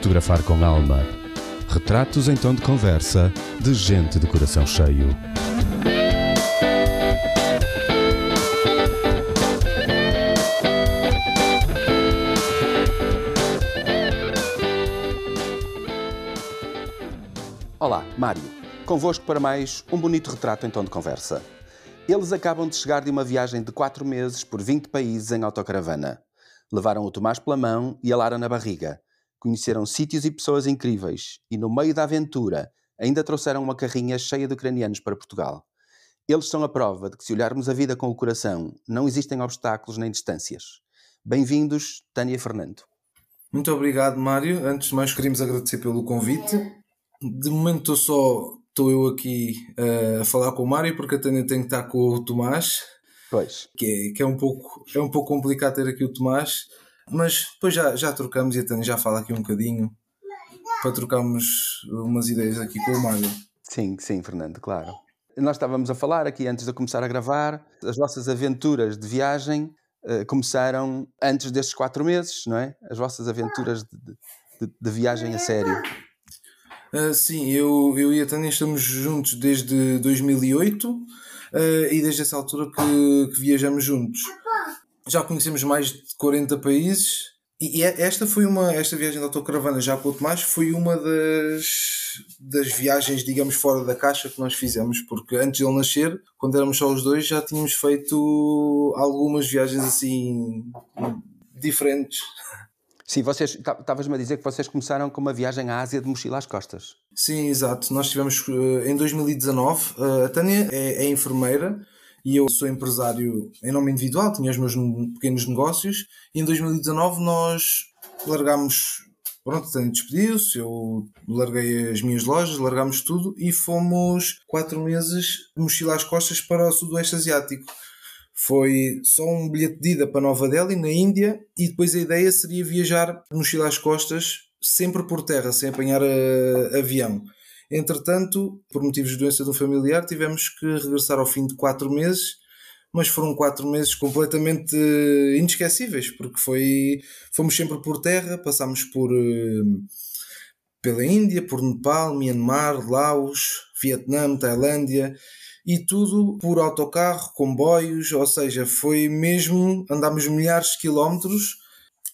Fotografar com alma. Retratos em tom de conversa de gente de coração cheio. Olá, Mário. Convosco para mais um bonito retrato em tom de conversa. Eles acabam de chegar de uma viagem de 4 meses por 20 países em autocaravana. Levaram o Tomás pela mão e a Lara na barriga. Conheceram sítios e pessoas incríveis e, no meio da aventura, ainda trouxeram uma carrinha cheia de ucranianos para Portugal. Eles são a prova de que, se olharmos a vida com o coração, não existem obstáculos nem distâncias. Bem-vindos, Tânia e Fernando. Muito obrigado, Mário. Antes de mais, queríamos agradecer pelo convite. De momento, só estou eu aqui uh, a falar com o Mário, porque a Tânia tem que estar com o Tomás. Pois. Que é, que é, um, pouco, é um pouco complicado ter aqui o Tomás, mas depois já, já trocamos e a Tânia já fala aqui um bocadinho para trocarmos umas ideias aqui com o Mário. Sim, sim, Fernando, claro. Nós estávamos a falar aqui antes de começar a gravar, as vossas aventuras de viagem uh, começaram antes destes quatro meses, não é? As vossas aventuras de, de, de viagem a sério. Uh, sim, eu, eu e a Tânia estamos juntos desde 2008 uh, e desde essa altura que, que, viajamos juntos. Já conhecemos mais de 40 países e, é, esta foi uma esta viagem da autocaravana já com o Tomás foi uma das, das viagens, digamos, fora da caixa que nós fizemos, porque antes de ele nascer, quando éramos só os dois, já tínhamos feito algumas viagens assim diferentes. Sim, vocês estavas-me a dizer que vocês começaram com uma viagem à Ásia de mochila às costas. Sim, exato. Nós tivemos uh, em 2019. Uh, a Tânia é, é, enfermeira e eu sou empresário em nome individual, tinha os meus pequenos negócios. E em 2019 nós largámos. Pronto, Tânia despediu-se, eu larguei as minhas lojas, largámos tudo e fomos quatro meses de mochila às costas para o Sudoeste Asiático foi só um bilhete de ida para Nova Delhi, na Índia, e depois a ideia seria viajar mochila às costas, sempre por terra, sem apanhar uh, avião. Entretanto, por motivos de doença de um familiar, tivemos que regressar ao fim de quatro meses, mas foram quatro meses completamente inesquecíveis, porque foi, fomos sempre por terra, passámos por, uh, pela Índia, por Nepal, Myanmar, Laos, Vietnã, Tailândia, e tudo por autocarro, comboios, ou seja, foi mesmo, andámos milhares de quilómetros,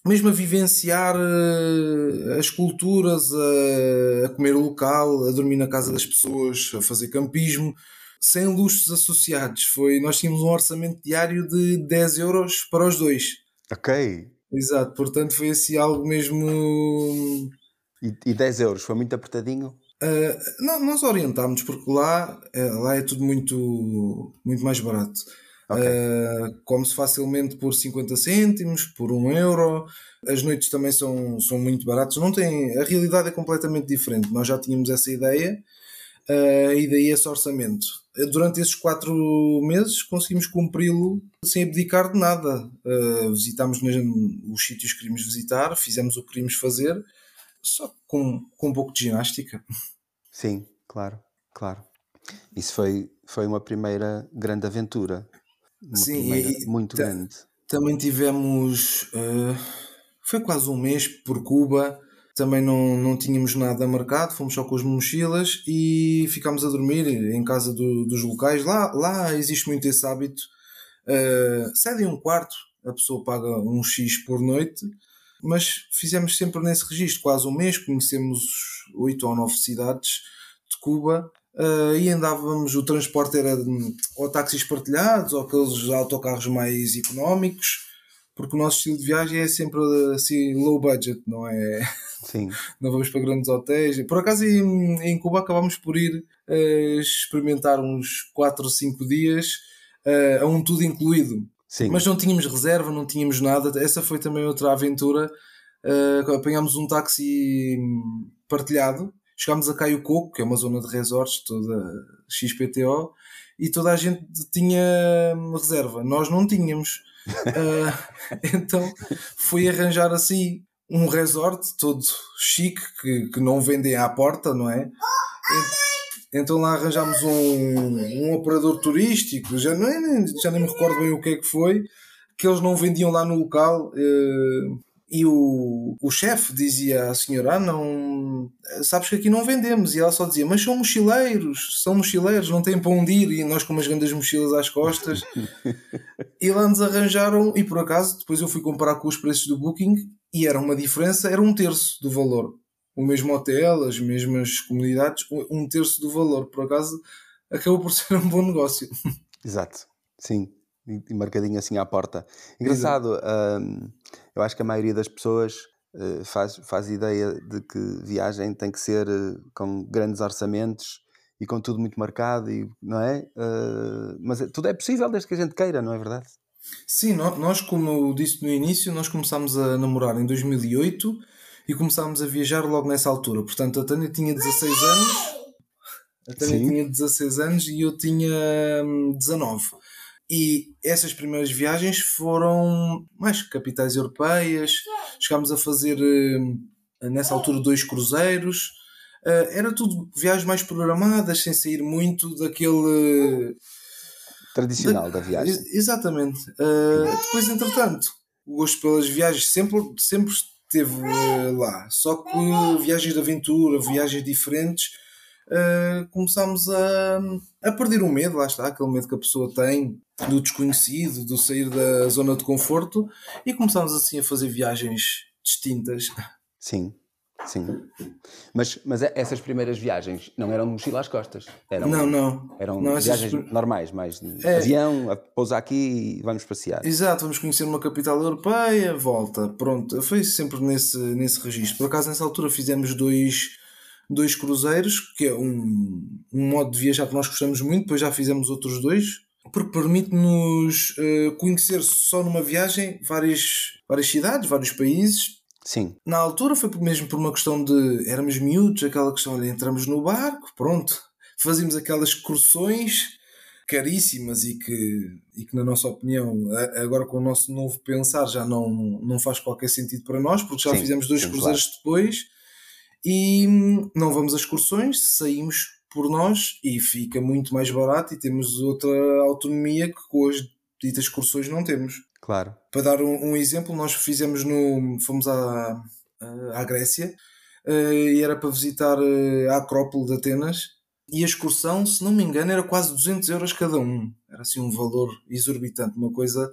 mesmo a vivenciar uh, as culturas, a, a comer local, a dormir na casa das pessoas, a fazer campismo, sem luxos associados. Foi, nós tínhamos um orçamento diário de 10 euros para os dois. Ok. Exato, portanto foi assim algo mesmo. E, e 10 euros, foi muito apertadinho? Uh, não, nós orientámos porque lá, é, lá é tudo muito, muito mais barato. Okay. Uh, come-se facilmente por 50 cêntimos, por 1 euro. As noites também são, são muito baratas. Não tem, a realidade é completamente diferente. Nós já tínhamos essa ideia uh, e daí esse orçamento. Durante esses quatro meses conseguimos cumpri-lo sem abdicar de nada. Uh, visitámos os sítios que queríamos visitar, fizemos o que queríamos fazer só com, com um pouco de ginástica. Sim, claro, claro. Isso foi, foi uma primeira grande aventura. Uma Sim, e, muito grande. Também tivemos. Uh, foi quase um mês por Cuba. Também não, não tínhamos nada marcado, fomos só com as mochilas e ficámos a dormir em casa do, dos locais. Lá, lá existe muito esse hábito. Uh, cedem um quarto, a pessoa paga um X por noite mas fizemos sempre nesse registro, quase um mês, conhecemos oito ou nove cidades de Cuba uh, e andávamos, o transporte era de, ou táxis partilhados ou aqueles autocarros mais económicos, porque o nosso estilo de viagem é sempre assim low budget, não é? Sim. não vamos para grandes hotéis. Por acaso em, em Cuba acabámos por ir uh, experimentar uns 4 ou 5 dias uh, a um tudo incluído. Sim. Mas não tínhamos reserva, não tínhamos nada. Essa foi também outra aventura. Apanhámos um táxi partilhado, chegámos a Caio Coco, que é uma zona de resorts, toda XPTO, e toda a gente tinha reserva. Nós não tínhamos. Uh, então foi arranjar assim um resort todo chique que, que não vendem à porta, não é? Então lá arranjámos um, um operador turístico, já, não, já nem me recordo bem o que é que foi, que eles não vendiam lá no local. Uh, E o, o chefe dizia à senhora: ah, não, sabes que aqui não vendemos. E ela só dizia: Mas são mochileiros, são mochileiros, não têm para onde ir. E nós com umas grandes mochilas às costas. e lá nos arranjaram. E por acaso, depois eu fui comparar com os preços do Booking e era uma diferença, era um terço do valor. O mesmo hotel, as mesmas comunidades, um terço do valor. Por acaso, acabou por ser um bom negócio. Exato, sim e marcadinho assim à porta. Engraçado, hum, eu acho que a maioria das pessoas uh, faz, faz ideia de que viagem tem que ser uh, com grandes orçamentos e com tudo muito marcado, e, não é? Uh, mas é, tudo é possível desde que a gente queira, não é verdade? Sim, nós, como disse no início, nós começámos a namorar em 2008 e começámos a viajar logo nessa altura. Portanto, a Tânia tinha 16 anos. A Tânia Sim. tinha 16 anos e eu tinha 19. E essas primeiras viagens foram mais capitais europeias. Chegámos a fazer eh, nessa altura dois cruzeiros. Eh, era tudo viagens mais programadas, sem sair muito daquele tradicional da, da viagem. Exatamente. Depois, entretanto, o gosto pelas viagens sempre, sempre esteve lá. Só que viagens de aventura, viagens diferentes, uh, começámos a, a perder o medo, lá está, aquele medo que a pessoa tem do desconhecido, do sair da zona de conforto e começámos assim a fazer viagens distintas. Sim, sim. Mas, mas essas primeiras viagens não eram mochila às costas? Eram, não, não. Eram não, viagens essas... normais, mais de é... avião, pousa aqui e vamos passear. Exato, vamos conhecer uma capital europeia, volta, pronto. Foi sempre nesse, nesse registro. Por acaso, nessa altura fizemos dois dois cruzeiros, que é um, um modo de viajar que nós gostamos muito, depois já fizemos outros dois, porque permite-nos uh, conhecer só numa viagem várias, várias cidades, vários países. Sim. Na altura foi mesmo por uma questão de éramos miúdos, aquela questão, olha, entramos no barco, pronto, fazíamos aquelas excursões caríssimas e que, e que na nossa opinião, agora com o nosso novo pensar já não, não faz qualquer sentido para nós, porque já sim, fizemos dois cruzeiros claro. depois e não vamos a excursões, saímos por nós e fica muito mais barato e temos outra autonomia que com as ditas excursões não temos. Claro. Para dar um, um exemplo, nós fizemos no. fomos à, à Grécia uh, e era para visitar uh, a Acrópole de Atenas e a excursão, se não me engano, era quase 200 euros cada um. Era assim um valor exorbitante, uma coisa.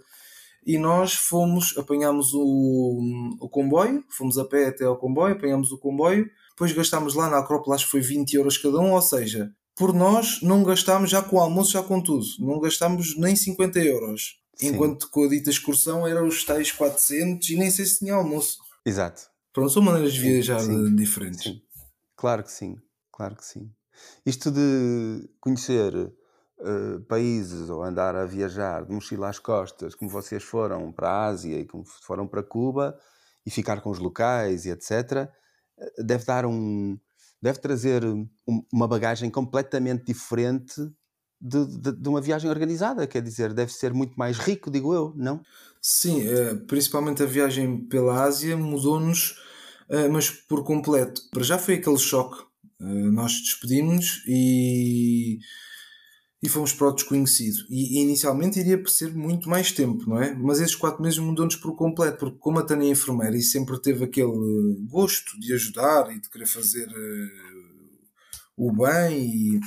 E nós fomos, apanhámos o, o comboio, fomos a pé até ao comboio, apanhámos o comboio depois gastámos lá na Acrópole, acho que foi 20 euros cada um, ou seja, por nós não gastámos já com o almoço, já com tudo, não gastámos nem 50 euros. Sim. Enquanto com a dita excursão eram os tais 400 e nem sei se tinha almoço. Exato. Pronto, são maneiras de viajar sim. diferentes. Sim. Claro que sim, claro que sim. Isto de conhecer uh, países ou andar a viajar de mochila às costas, como vocês foram para a Ásia e como foram para Cuba, e ficar com os locais e etc., deve dar um. deve trazer uma bagagem completamente diferente de, de, de, uma viagem organizada, quer dizer, deve ser muito mais rico, digo eu, não? Sim, eh, principalmente a viagem pela Ásia mudou-nos, eh, mas por completo. Para já foi aquele choque. Eh, nós despedimos e e fomos para o desconhecido. E, inicialmente iria ser muito mais tempo, não é? Mas esses quatro meses mudou-nos por completo, porque como a Tânia é enfermeira e sempre teve aquele gosto de ajudar e de querer fazer uh, o bem, e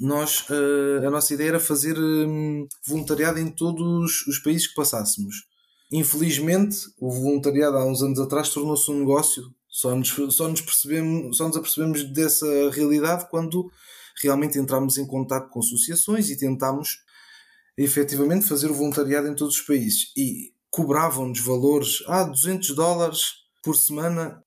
nós, uh, a nossa ideia era fazer um, voluntariado em todos os países que passássemos. Infelizmente, o voluntariado há uns anos atrás tornou-se um negócio. Só nos, só, nos percebemos, só nos apercebemos dessa realidade quando realmente entramos em contato com associações e tentámos efetivamente fazer o voluntariado em todos os países. E cobravam-nos valores, ah, 200 dólares por semana,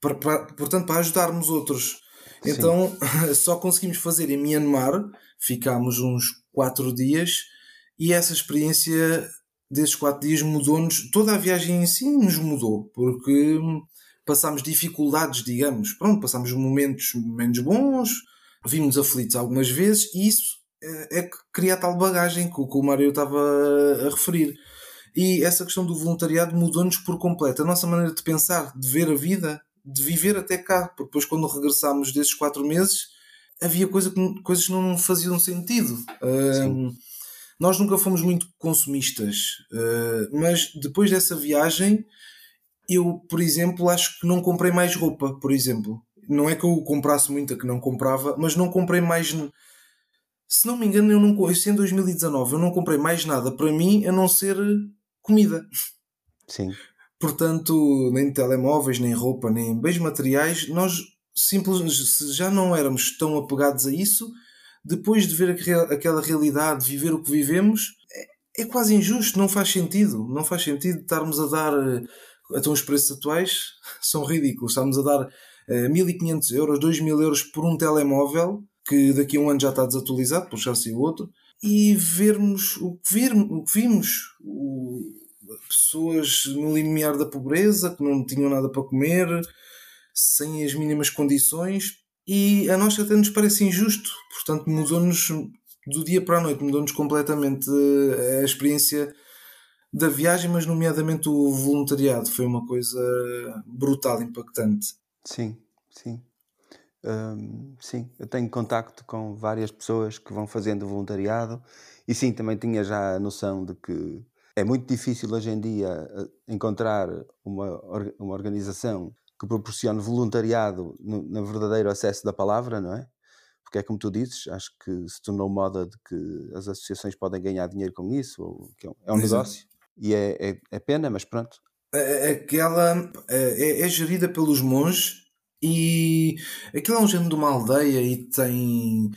para, para, portanto, para ajudarmos outros. Sim. Então, só conseguimos fazer em Myanmar, ficámos uns 4 dias, e essa experiência desses 4 dias mudou-nos, toda a viagem em si nos mudou, porque passámos dificuldades, digamos, pronto, passámos momentos menos bons, vimos aflitos algumas vezes e isso é, é que cria a tal bagagem que, o Mário estava a referir. E essa questão do voluntariado mudou-nos por completo. A nossa maneira de pensar, de ver a vida, de viver até cá. Porque depois, quando regressámos desses quatro meses, havia coisa que, coisas que não faziam sentido. Uh, nós nunca fomos muito consumistas, uh, mas depois dessa viagem eu, por exemplo, acho que não comprei mais roupa, por exemplo. Não é que eu comprasse muita que não comprava, mas não comprei mais. Se não me engano, eu não isso em 2019 eu não comprei mais nada para mim a não ser comida. Sim. Portanto, nem telemóveis, nem roupa, nem bens materiais, nós simplesmente se já não éramos tão apegados a isso, depois de ver aquela realidade, viver o que vivemos, é, é quase injusto, não faz sentido. Não faz sentido estarmos a dar. Então, os preços atuais são ridículos. Estamos a dar 1500 eh, euros, 2000 euros por um telemóvel que daqui a um ano já está desatualizado, por já o outro, e vermos o que, vir, o que vimos. O, pessoas no limiar da pobreza, que não tinham nada para comer, sem as mínimas condições, e a nós até nos parece injusto, portanto mudou-nos do dia para a noite, mudou-nos completamente a experiência da viagem, mas nomeadamente o voluntariado, foi uma coisa brutal, impactante. Sim, sim. Sim, eu tenho contacto com várias pessoas que vão fazendo voluntariado e sim, também tinha já a noção de que é muito difícil hoje em dia eh, encontrar uma, uma organização que proporcione voluntariado no, no verdadeiro acesso da palavra, não é? Porque é como tu dizes, acho que se tornou moda de que as associações podem ganhar dinheiro com isso, ou é um, é um negócio, e é, é, é, pena, mas pronto. Aquela é, é gerida pelos monges e aquilo é um género de uma aldeia e tem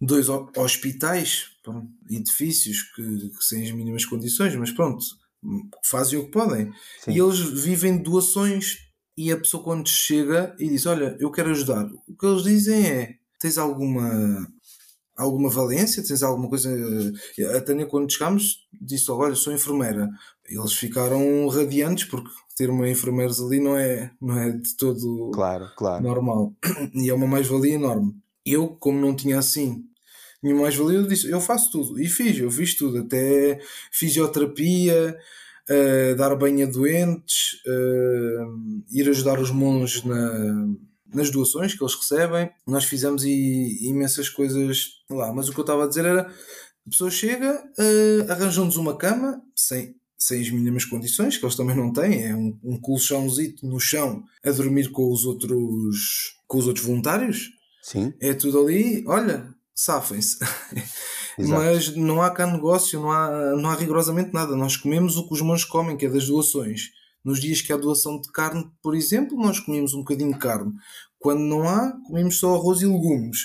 dois hospitais, pronto, edifícios que, que sem as mínimas condições, mas pronto, fazem o que podem. Sim. E eles vivem de doações e a pessoa quando chega e diz, olha, eu quero ajudar, o que eles dizem é, tens alguma alguma valência, tens alguma coisa... A Tânia quando chegámos disse, olha, sou enfermeira. Eles ficaram radiantes porque ter uma enfermeira ali não é, não é de todo claro, claro. normal. E é uma mais-valia enorme. Eu, como não tinha assim nenhuma mais-valia, eu disse, eu faço tudo. E fiz, eu fiz tudo. Até fisioterapia, uh, dar banho a doentes, uh, ir ajudar os monges na, nas doações que eles recebem. Nós fizemos imensas coisas lá. Mas o que eu estava a dizer era, a pessoa chega, uh, arranjam-nos uma cama, sem, sem as mínimas condições, que eles também não têm, é um, um colchãozito no chão a dormir com os outros com os outros voluntários. Sim. É tudo ali, olha, safem-se. Mas não há cá negócio, não há, não há rigorosamente nada. Nós comemos o que os monges comem, que é das doações. Nos dias que há doação de carne, por exemplo, nós comemos um bocadinho de carne. Quando não há, comemos só arroz e legumes.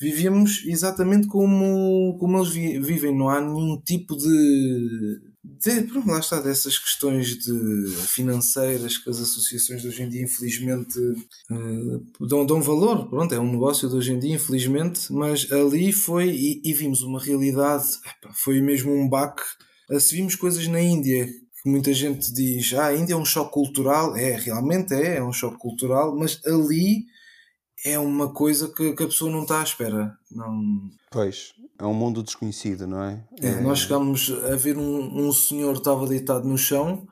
Vivemos exatamente como, como eles vivem. Não há nenhum tipo de de, pronto, lá está, dessas questões de financeiras que as associações de hoje em dia, infelizmente, uh, dão, dão valor. Pronto, é um negócio de hoje em dia, infelizmente, mas ali foi e, e vimos uma realidade, epa, foi mesmo um baque. Se vimos coisas na Índia que muita gente diz, ah, a Índia é um choque cultural, é, realmente é, é um choque cultural, mas ali é uma coisa que, que a pessoa não está à espera. Não... Pois, é um mundo desconhecido, não é? é, é... Nós chegámos a ver um, um senhor que estava deitado no chão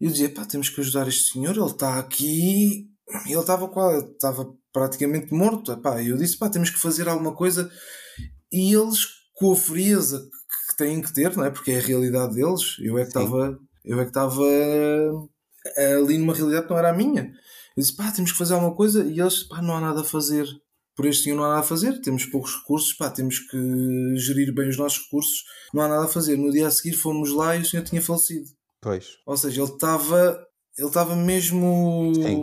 e eu dizia, pá, temos que ajudar este senhor, ele está aqui, ele estava quase, estava praticamente morto, pá, eu disse, pá, temos que fazer alguma coisa e eles, com a frieza que têm que ter, não é? Porque é a realidade deles, eu é que estava, eu é que estava ali numa realidade que não era a minha. Eu disse, pá, temos que fazer alguma coisa e eles, pá, não há nada a fazer por este senhor não há nada a fazer, temos poucos recursos, pá, temos que gerir bem os nossos recursos, não há nada a fazer. No dia a seguir fomos lá e o senhor tinha falecido. Pois. Ou seja, ele estava ele estava mesmo sim,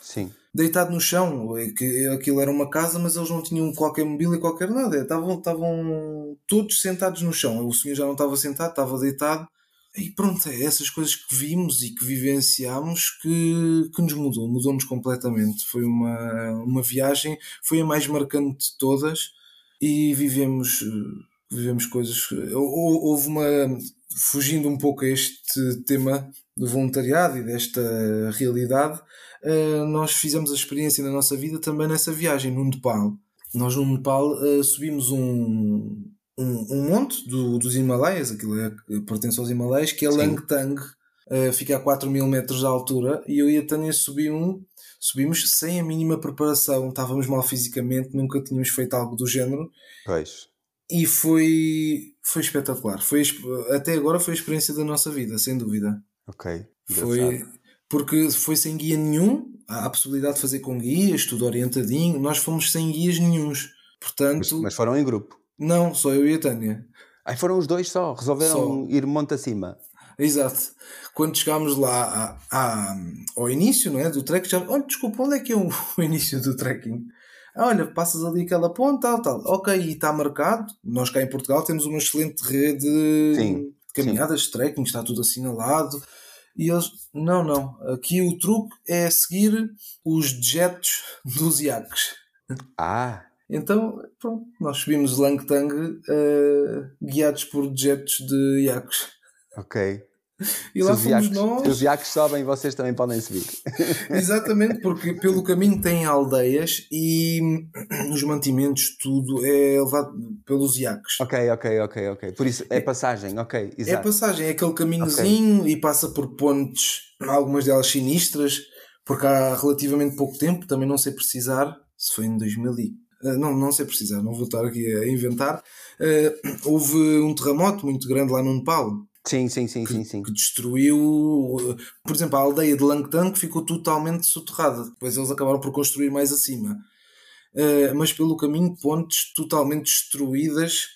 sim. deitado no chão. É aquilo era uma casa, mas eles não tinham qualquer mobília, qualquer nada. Estavam, estavam todos sentados no chão. O senhor já não estava sentado, estava deitado. E pronto, é essas coisas que vimos e que vivenciámos que, que nos mudou, mudou-nos completamente. Foi uma, uma viagem, foi a mais marcante de todas e vivemos, vivemos coisas. Houve uma. Fugindo um pouco a este tema do voluntariado e desta realidade, eh, nós fizemos a experiência na nossa vida também nessa viagem no Nepal. Nós no Nepal eh, subimos um, um, um monte do, dos Himalaias, aquilo é, pertence aos Himalaias, que é Langtang, uh, fica a 4 mil metros de altura, e eu e a Tânia subimos, subimos sem a mínima preparação, estávamos mal fisicamente, nunca tínhamos feito algo do género. Pois. E foi, foi espetacular. Foi, até agora foi a experiência da nossa vida, sem dúvida. Ok. Foi, porque foi sem guia nenhum. Há a possibilidade de fazer com guias, tudo orientadinho. Nós fomos sem guias nenhuns. Portanto, Mas, mas foram em grupo. Não, só eu e a Tânia. Aí foram os dois só, resolveram Só. ir monte acima. Exato. Quando chegámos lá à- à- ao início não é, do trek, já. Olha, desculpa, onde é que é o, o início do trekking? Ah, olha, passas ali aquela ponte, tal, tal. Ok, e está marcado. Nós cá em Portugal temos uma excelente rede Sim, de caminhadas de trekking, está tudo assinalado. E eles, não, não. Aqui o truque é seguir os dejetos dos iaques. Ah, Então, pronto, nós subimos Langtang eh, guiados por dejetos de iaques. ok. E lá fomos iacos, nós. se os iacos sobem, vocês também podem subir. Exatamente, porque pelo caminho tem aldeias e os mantimentos, tudo é levado pelos iaques. ok, ok, ok, ok. Por isso é passagem, ok, É exato. passagem, é aquele caminhozinho e passa por pontes, algumas delas sinistras, porque há relativamente pouco tempo, também não sei precisar, se foi em 2000 e... ah, Não, não sei precisar, não vou estar aqui a inventar. Ah, houve um terremoto muito grande lá no Nepal. Sim, sim, sim, sim, sim. que destruiu, por exemplo, a aldeia de Langtang ficou totalmente soterrada. Depois eles acabaram por construir mais acima. Mas pelo caminho, pontes totalmente destruídas,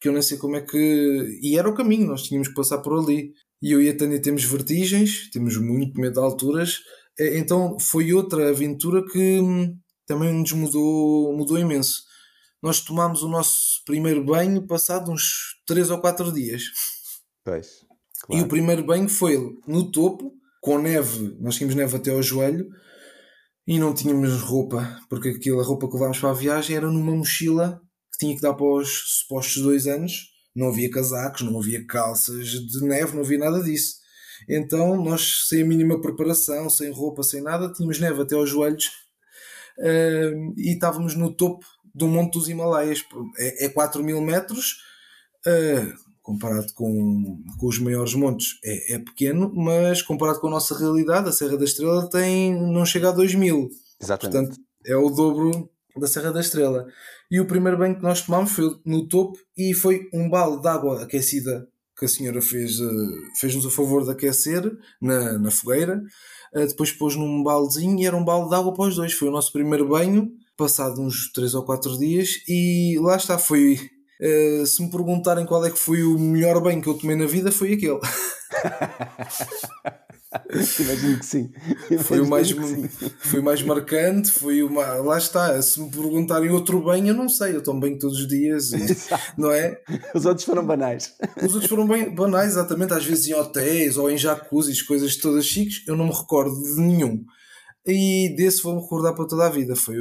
que eu nem sei como é que. E era o caminho, nós tínhamos que passar por ali. E eu e a Tânia temos vertigens, temos muito medo de alturas. Então foi outra aventura que hum, também nos mudou, mudou imenso. Nós tomámos o nosso primeiro banho passado uns 3 ou 4 dias. Pois. E Claro. o primeiro banho foi no topo, com neve, nós tínhamos neve até ao joelho e não tínhamos roupa, porque aquilo, a roupa que levámos para a viagem era numa mochila que tinha que dar para os supostos dois anos. Não havia casacos, não havia calças de neve, não havia nada disso. Então nós, sem a mínima preparação, sem roupa, sem nada, tínhamos neve até aos joelhos eh, e estávamos no topo do Monte dos Himalaias. É, é 4 mil metros. eh, comparado com, com os maiores montes é, é pequeno, mas comparado com a nossa realidade, a Serra da Estrela tem, não chega a 2000, Exatamente. portanto é o dobro da Serra da Estrela. E o primeiro banho que nós tomámos foi no topo e foi um balde de água aquecida que a senhora fez, eh, fez-nos o favor de aquecer na, na fogueira. Eh, Depois pôs num baldezinho e era um balde de água para os dois. Foi o nosso primeiro banho, passado uns 3 ou 4 dias, e lá está, foi. eh, se me perguntarem qual é que foi o melhor banho que eu tomei na vida, foi aquele. Imagino que sim. Foi o mais, Imagino foi o mais marcante, foi uma. Lá está, se me perguntarem outro banho, eu não sei, eu tomo banho todos os dias, não é? Os outros foram banais. Os outros foram bem banais, exatamente, às vezes em hotéis ou em jacuzzis, coisas todas chiques, eu não me recordo de nenhum. E desse vou-me recordar para toda a vida. Foi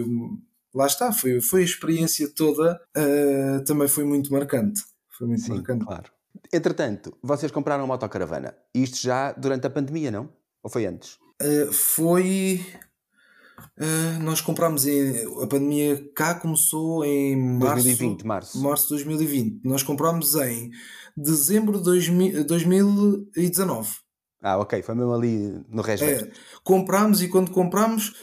Lá está, foi, foi a experiência toda, ah, também foi muito marcante. Foi muito Sim, marcante. claro. Entretanto, vocês compraram uma autocaravana. Isto já durante a pandemia, não? Ou foi antes? Uh, foi. uh, nós comprámos em. A pandemia cá começou em março, 2020, março. março de 2020. Nós comprámos em dezembro de 2000 2019. Ah, ok. Foi mesmo ali no Verde. É, comprámos e quando comprámos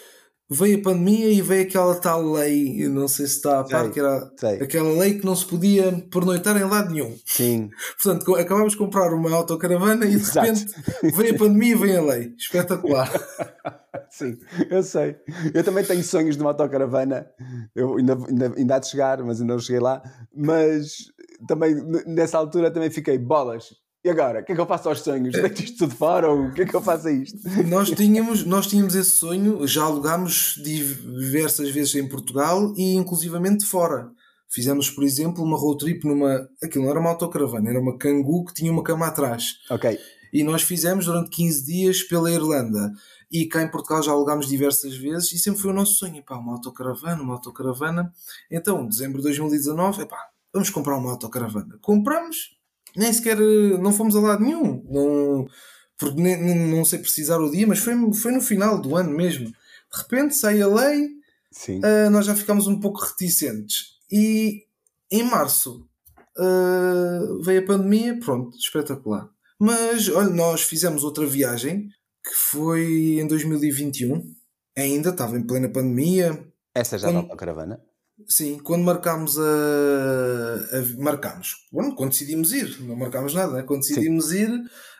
veio a pandemia e veio aquela tal lei, eu não sei se está a par, Sei, que era sei. aquela lei que não se podia pernoitar em lado nenhum. Sim. Portanto, acabámos de comprar uma autocaravana e de Exato. repente veio a pandemia e veio a lei. Espetacular. Sim, eu sei. Eu também tenho sonhos de uma autocaravana. Eu ainda, ainda, ainda há de chegar, mas ainda não cheguei lá. Mas também, nessa altura, também fiquei bolas. E agora? O que é que eu faço aos sonhos? Deito isto tudo fora? Ou o que é que eu faço a isto? nós tínhamos, nós tínhamos esse sonho, já alugámos diversas vezes em Portugal e inclusivamente fora. Fizemos, por exemplo, uma road trip numa. Aquilo não era uma autocaravana, era uma Kangoo que tinha uma cama atrás. Ok. E nós fizemos durante 15 dias pela Irlanda. E cá em Portugal já alugámos diversas vezes e sempre foi o nosso sonho. Epá, uma autocaravana, uma autocaravana. Então, dezembro de 2019, epá, vamos comprar uma autocaravana. Compramos, nem sequer, eh, não fomos a lado nenhum. Não, porque nem, não sei precisar o dia, mas foi, foi no final do ano mesmo. De repente sai a lei, Sim. Uh, nós já ficámos um pouco reticentes. E em março uh, veio a pandemia, pronto, espetacular. Mas olha, nós fizemos outra viagem que foi em 2021, ainda estava em plena pandemia. Essa já é da quando- autocaravana. Sim, quando marcámos a. a marcámos. Bueno, quando decidimos ir, não marcámos nada, né? quando decidimos ir,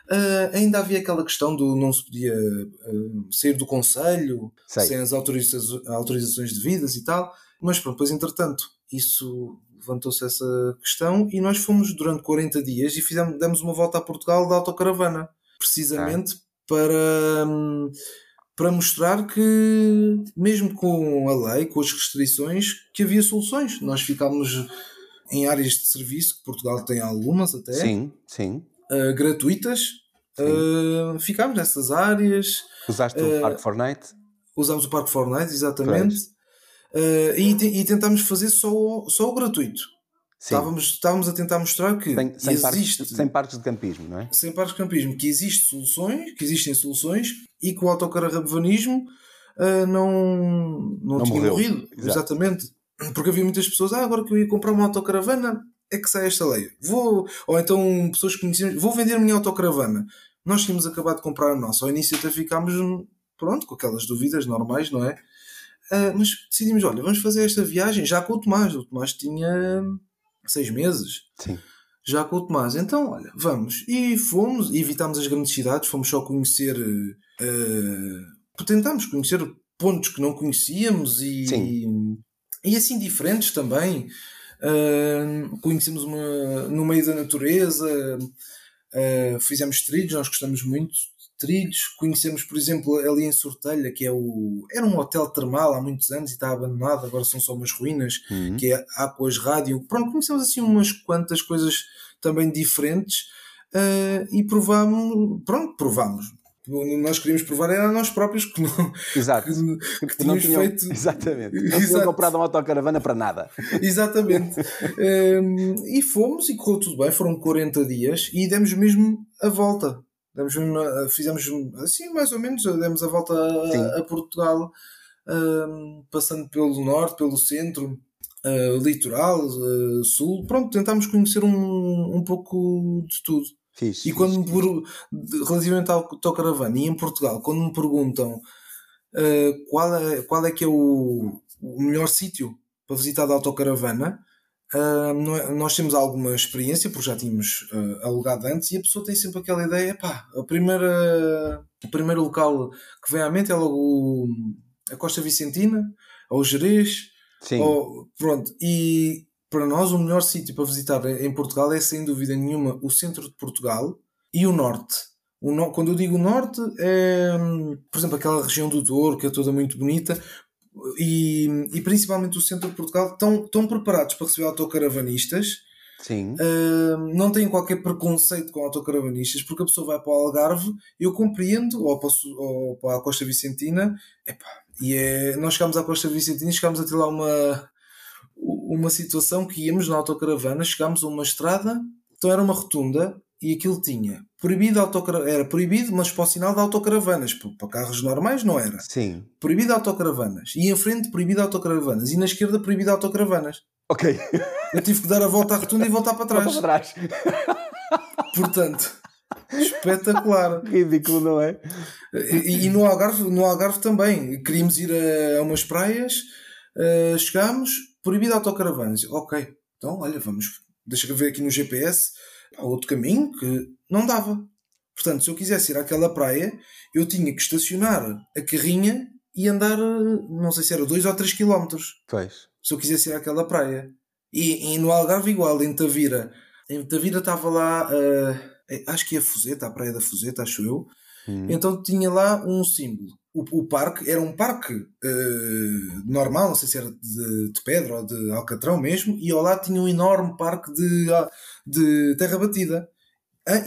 Uh, ainda havia aquela questão do não se podia uh, sair do Conselho Sei. sem as autoriza autorizações devidas e tal, mas pronto, depois entretanto isso levantou-se essa questão e nós fomos durante 40 dias e fizemos, demos uma volta a Portugal da autocaravana, precisamente ah. para, hum, para mostrar que mesmo com a lei, com as restrições, que havia soluções. Nós ficámos em áreas de serviço, que Portugal tem algumas até. Sim, sim uh, gratuitas. Uh, ficámos nessas áreas. Usaste o uh, Parque Fortnite? Usámos o Parque Fortnite, exatamente. e, e tentámos fazer só, só o gratuito. Estávamos, estávamos a tentar mostrar que sem, sem, existe, parques, sem parques de campismo, não é? Sem parques de campismo, que existe soluções, que existem soluções e que o autocaravanismo uh, não, não, não tinha morreu. morrido. Exato. Exatamente. Porque havia muitas pessoas, ah, agora que eu ia comprar uma autocaravana, é que sai esta lei. Vou, ou então pessoas que conhecemos, vou vender a minha autocaravana. Nós tínhamos acabado de comprar a nossa. Ao início até ficámos, pronto, com aquelas dúvidas normais, não é? Uh, mas decidimos, olha, vamos fazer esta viagem já com o Tomás. O Tomás tinha seis meses. Sim. Já com o Tomás. Então, olha, vamos. E fomos, e evitámos as grandes cidades, fomos só conhecer. Uh, tentámos conhecer pontos que não conhecíamos e, Sim. e assim diferentes também. Uh, conhecemos uma, no meio da natureza, uh, fizemos trilhos, nós gostamos muito trilhos. Conhecemos, por exemplo, ali em Sortelha, que é o. Era um hotel termal há muitos anos e está abandonado, agora são só umas ruínas, uhum. que é Aquas Rádio. Pronto, conhecemos assim umas quantas coisas também diferentes. Uh, e provámos, pronto, provámos, nós queríamos provar era nós próprios que não, Exato. que, que tínhamos tinham, feito. Exatamente. Não tinham comprado uma autocaravana para nada. Exatamente. um, e fomos e correu tudo bem, foram 40 dias e demos mesmo a volta. Demos mesmo, fizemos assim, mais ou menos, demos a volta a, a Portugal, um, passando pelo norte, pelo centro. Uh, litoral, uh, sul, pronto, tentámos conhecer um, um pouco de tudo. Fiz, e quando me, relativamente ao autocaravana e em Portugal, quando me perguntam uh, qual, é, qual é que é o, o melhor sítio para visitar da autocaravana, uh, nós temos alguma experiência, porque já tínhamos uh, alugado antes, e a pessoa tem sempre aquela ideia, pá, a primeira, o primeiro local que vem à mente é logo a Costa Vicentina, ou Jerez, Sim. Ou, pronto, e para nós o melhor sítio para visitar em Portugal é sem dúvida nenhuma o centro de Portugal e o norte. O no... Quando eu digo norte, é, por exemplo, aquela região do Douro, que é toda muito bonita, e, e principalmente o centro de Portugal, estão, estão preparados para receber autocaravanistas. Sim. Uh, não têm qualquer preconceito com autocaravanistas, porque a pessoa vai para o Algarve, eu compreendo, ou para, ou para a Costa Vicentina, epá, e é, nós chegámos à Costa Vicentina e chegámos a ter lá uma, uma situação que íamos na autocaravana, chegámos a uma estrada, então era uma rotunda e aquilo tinha proibido autocaravana, era proibido, mas para o sinal de autocaravanas, para carros normais não era. Sim. Proibido autocaravanas. E em frente proibido autocaravanas. E na esquerda proibido autocaravanas. Ok. Eu tive que dar a volta à rotunda e voltar para trás. Volta para trás. Portanto, espetacular. Ridículo, não é? E, e, no, Algarve, no Algarve também. Queríamos ir a, a umas praias, uh, chegámos, proibido autocaravanas. Ok, então olha, vamos, deixa eu ver aqui no GPS, há outro caminho que não dava. Portanto, se eu quisesse ir àquela praia, eu tinha que estacionar a carrinha e andar, não sei se era 2 ou 3 km. Pois. Se eu quisesse ir àquela praia. E, e no Algarve, igual, em Tavira. Em Tavira estava lá, uh, acho que é a Fuseta, a praia da Fuseta, acho eu. Hum. Então tinha lá um símbolo o, o parque era um parque uh, normal, não sei se era de, de, pedra ou de alcatrão mesmo, e ao lado tinha um enorme parque de, ah, de terra batida.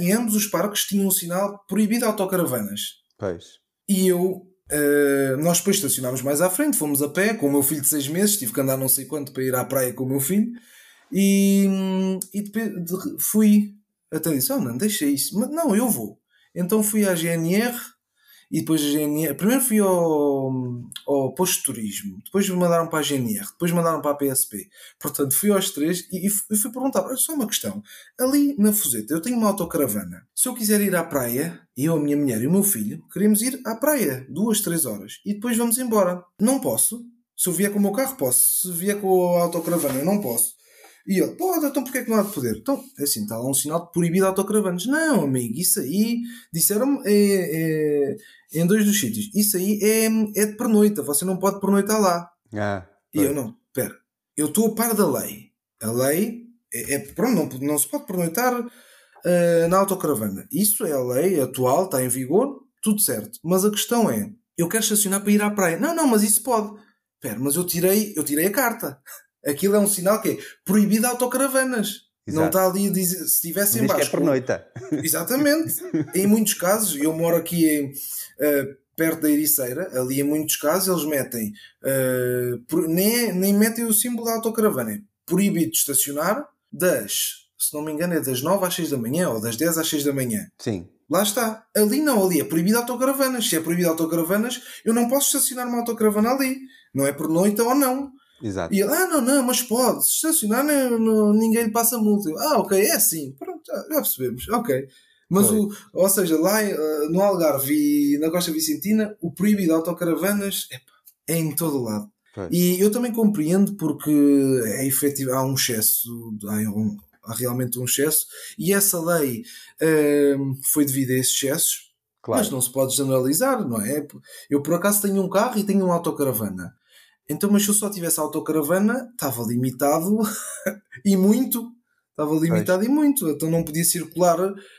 Em ambos os parques tinham um sinal proibido autocaravanas. Pois. E eu, uh, nós depois estacionámos mais à frente, fomos a pé com o meu filho de 6 meses, tive que andar não sei quanto para ir à praia com o meu filho, e, e depois fui. Até disse: Oh, não, deixa isso. Mas não, eu vou. Então fui à GNR e depois a GNR. Primeiro fui ao, ao posto de turismo, depois me mandaram para a GNR, depois mandaram para a PSP. Portanto, fui aos três e, e fui perguntar: olha só uma questão. Ali na Fuseta eu tenho uma autocaravana. Se eu quiser ir à praia, eu, a minha mulher e o meu filho, queremos ir à praia duas, três horas e depois vamos embora. Não posso. Se eu vier com o meu carro, posso. Se vier com a autocaravana, eu não posso. E ele, pode, então porquê é que não há de poder? Então, é assim, está lá um sinal de proibido autocaravanas. Não, amigo, isso aí, disseram-me é, é, em dois dos sítios, isso aí é, é de pernoita, você não pode pernoitar lá. Ah, E eu, não, espera, eu estou a par da lei. A lei, é, é pronto, não, não se pode pernoitar ah, na autocaravana. Isso é a lei atual, está em vigor, tudo certo. Mas a questão é, eu quero estacionar para ir à praia. Não, não, mas isso pode. Espera, mas eu tirei, eu tirei a carta. Aquilo é um sinal que é proibido autocaravanas. Não Exato. está ali a dizer, se estivesse em Diz que é baixo. pernoita. Exatamente. em muitos casos, eu moro aqui em, eh, perto da Ericeira, ali em muitos casos eles metem, por- nem, nem metem o símbolo da autocaravana. É proibido de estacionar das, se não me engano, é das 9 às 6 da manhã ou das 10 às 6 da manhã. Sim. Lá está. Ali não, ali é proibido autocaravanas. Se é proibido autocaravanas, eu não posso estacionar uma autocaravana ali. Não é por noite ou não. Exato. E ele, ah, não, não, mas pode. Se estacionar, não, não- ninguém lhe passa multa. Eu, ah, ok, é assim. Pronto, já, já percebemos. Ok. Mas, Foi. o, ou seja, lá eh, no Algarve e na Costa Vicentina, o proibido de autocaravanas epá, é em todo o lado. E eu também compreendo porque é efetivo, há um excesso, há, um- há realmente um excesso, e essa lei eh, foi devido a esses excessos, Claro. mas não se pode generalizar, não é? Eu por acaso tenho um carro e tenho uma autocaravana. Então, mas se eu só tivesse autocaravana, estava limitado e muito. Estava limitado e muito. Então não podia circular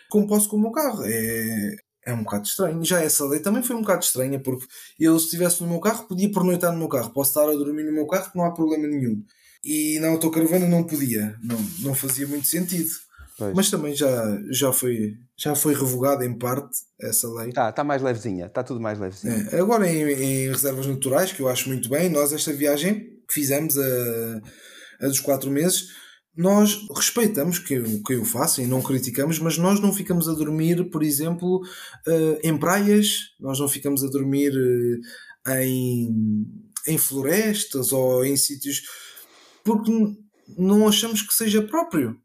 como posso com o meu carro. É, é um bocado estranho. Já essa lei também foi um bocado estranha, porque eu, se estivesse no meu carro, podia pernoitar no meu carro. Posso estar a dormir no meu carro, não há problema nenhum. E na autocaravana não podia. Não, não fazia muito sentido. Pois. Mas também já, já, foi, já foi revogada em parte essa lei. Tá, tá mais levezinha. Está tudo mais levezinho. É, agora em, em reservas naturais, que eu acho muito bem, nós esta viagem que fizemos a, a dos quatro meses, nós respeitamos quem, eu- quem o faça e não criticamos, mas nós não ficamos a dormir, por exemplo, eh, em praias, nós não ficamos a dormir eh, em, em florestas ou em sítios porque não achamos que seja próprio.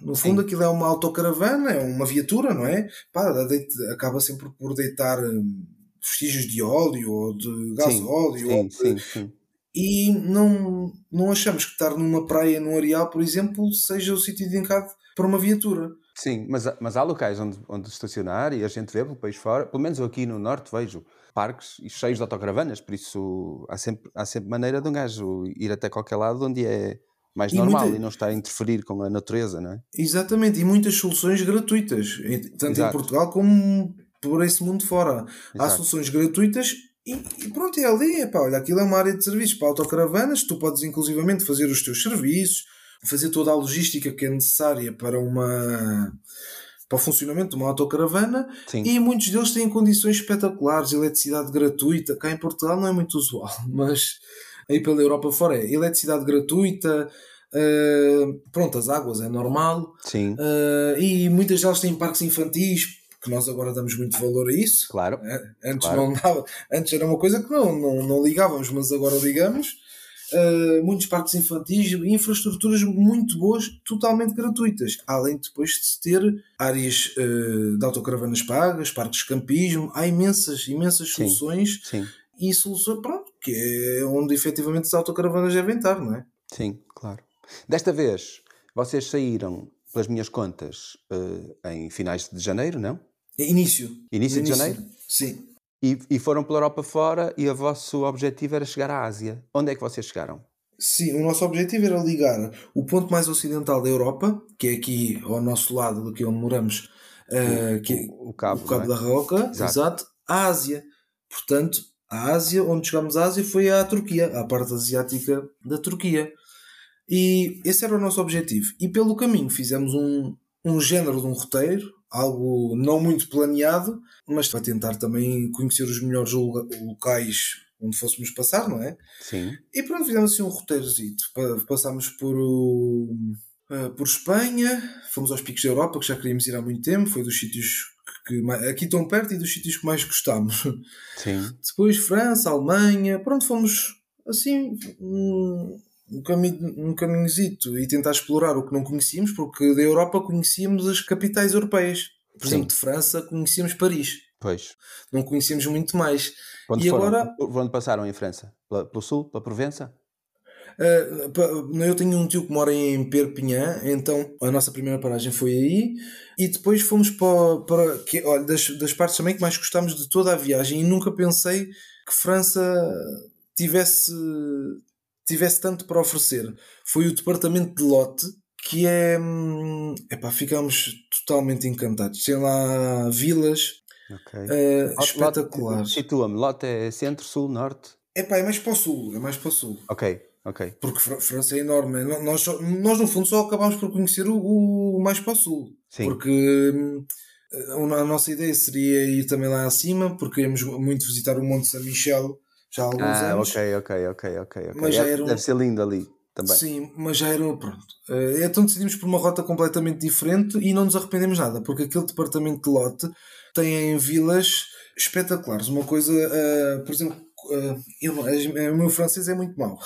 No fundo, aquilo é uma autocaravana, é uma viatura, não é? Pá, acaba sempre por deitar hum, vestígios de óleo ou de gasóleo. Sim, de- sim, sim. E não, não achamos que estar numa praia, num areal, por exemplo, seja o sítio indicado para uma viatura. Sim, mas, há- mas há locais onde, onde estacionar e a gente vê pelo país fora, pelo menos eu aqui no Norte vejo parques cheios de autocaravanas, por isso há sempre, há sempre maneira de um gajo ir até qualquer lado onde é mais E normal muita- e não está a interferir com a natureza, não é? Exatamente, e muitas soluções gratuitas, em- tanto em Exato. Portugal como por esse mundo fora. Há Exato. soluções gratuitas e, e pronto, é ali, epá, olha, aquilo é uma área de serviços para autocaravanas, tu podes inclusivamente fazer os teus serviços, fazer toda a logística que é necessária para uma para o funcionamento de uma autocaravana Sim, e muitos deles têm condições espetaculares, eletricidade gratuita, cá em Portugal não é muito usual, mas aí pela Europa fora é eletricidade gratuita, eh, pronto, as águas é normal, sim, Uh, e muitas delas têm parques infantis, que nós agora damos muito valor a isso. claro. Uh, Antes, Claro. não dava, antes era uma coisa que não, não, não ligávamos, mas agora ligamos. Uh, muitos parques infantis infraestruturas muito boas, totalmente gratuitas. Além de depois de se ter áreas uh, de autocaravanas pagas, parques de campismo, há imensas, imensas Sim. soluções Sim, e soluções, pronto, que é onde efetivamente as autocaravanas devem estar, não é? sim, claro. Desta vez, vocês saíram, pelas minhas contas, eh, em finais de janeiro, não? Início. Início de janeiro? Sim. E, e foram pela Europa fora e o vosso objetivo era chegar à Ásia. Onde é que vocês chegaram? Sim, o nosso objetivo era ligar o ponto mais ocidental da Europa, que é aqui ao nosso lado, daqui onde moramos, eh, que é O, o Cabo, o Cabo é? da Roca, Exato. exato. à Ásia. Portanto, a Ásia, onde chegámos à Ásia, foi à Turquia, à parte asiática da Turquia. E esse era o nosso objetivo. E pelo caminho fizemos um, um género de um roteiro, algo não muito planeado, mas para tentar também conhecer os melhores locais onde fôssemos passar, não é? Sim, E pronto, fizemos assim um roteirozito. Pa- Passámos por, o- eh, por Espanha, fomos aos Picos da Europa, que já queríamos ir há muito tempo, foi dos sítios que, aqui tão perto e dos sítios que mais gostámos. sim, Depois França, Alemanha, pronto, fomos assim um, um, caminho, um caminhozito e tentar explorar o que não conhecíamos, porque da Europa conhecíamos as capitais europeias. Por Sim. exemplo, de França conhecíamos Paris, pois. não conhecíamos muito mais. Onde E foram? agora- onde passaram em França? Pelo sul? Pela Provença? Uh, eu tenho um tio que mora em Perpignan, então a nossa primeira paragem foi aí. E depois fomos para. para que, olha, das, das partes também que mais gostámos de toda a viagem. E nunca pensei que França tivesse, tivesse tanto para oferecer. Foi o departamento de Lotte, que é. Hum, epá, ficámos totalmente encantados. Tem lá vilas okay. uh, espetaculares. Situa-me, Lotte é centro, sul, norte? Epá, é mais para o sul, é mais para o sul. Ok, ok. Porque França é enorme. Nós, nós no fundo só acabámos por conhecer o, o mais para o sul. Sim. Porque hum, a nossa ideia seria ir também lá acima, porque queríamos muito visitar o Monte São Michel já há alguns ah, anos. ok, ok, ok, ok. Mas já é, era um... Deve ser lindo ali também. Sim, mas já era pronto. Eh, então decidimos por uma rota completamente diferente e não nos arrependemos nada, porque aquele departamento de lote tem vilas espetaculares. Uma coisa, uh, por exemplo, uh, eu, o meu francês é muito mau.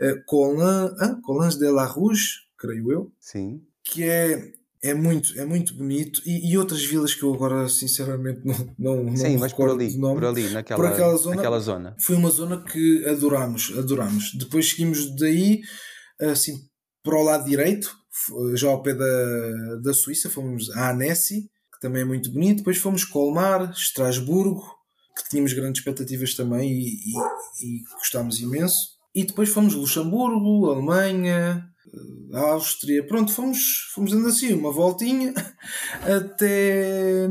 Uh, Colin, Colins de la Rouge, creio eu. Sim. Que é é muito, é muito bonito e, e, outras vilas que eu agora sinceramente não, não, não Sim, mas por ali, por ali, naquela, por aquela zona, naquela zona. Foi uma zona que adorámos, adorámos. Depois seguimos daí assim para o lado direito, já ao pé da, da Suíça, fomos a Annecy, que também é muito bonito. Depois fomos Colmar, Estrasburgo, que tínhamos grandes expectativas também e, e, e gostámos imenso. E depois fomos Luxemburgo, Alemanha, Áustria, pronto, fomos, fomos dando assim uma voltinha até,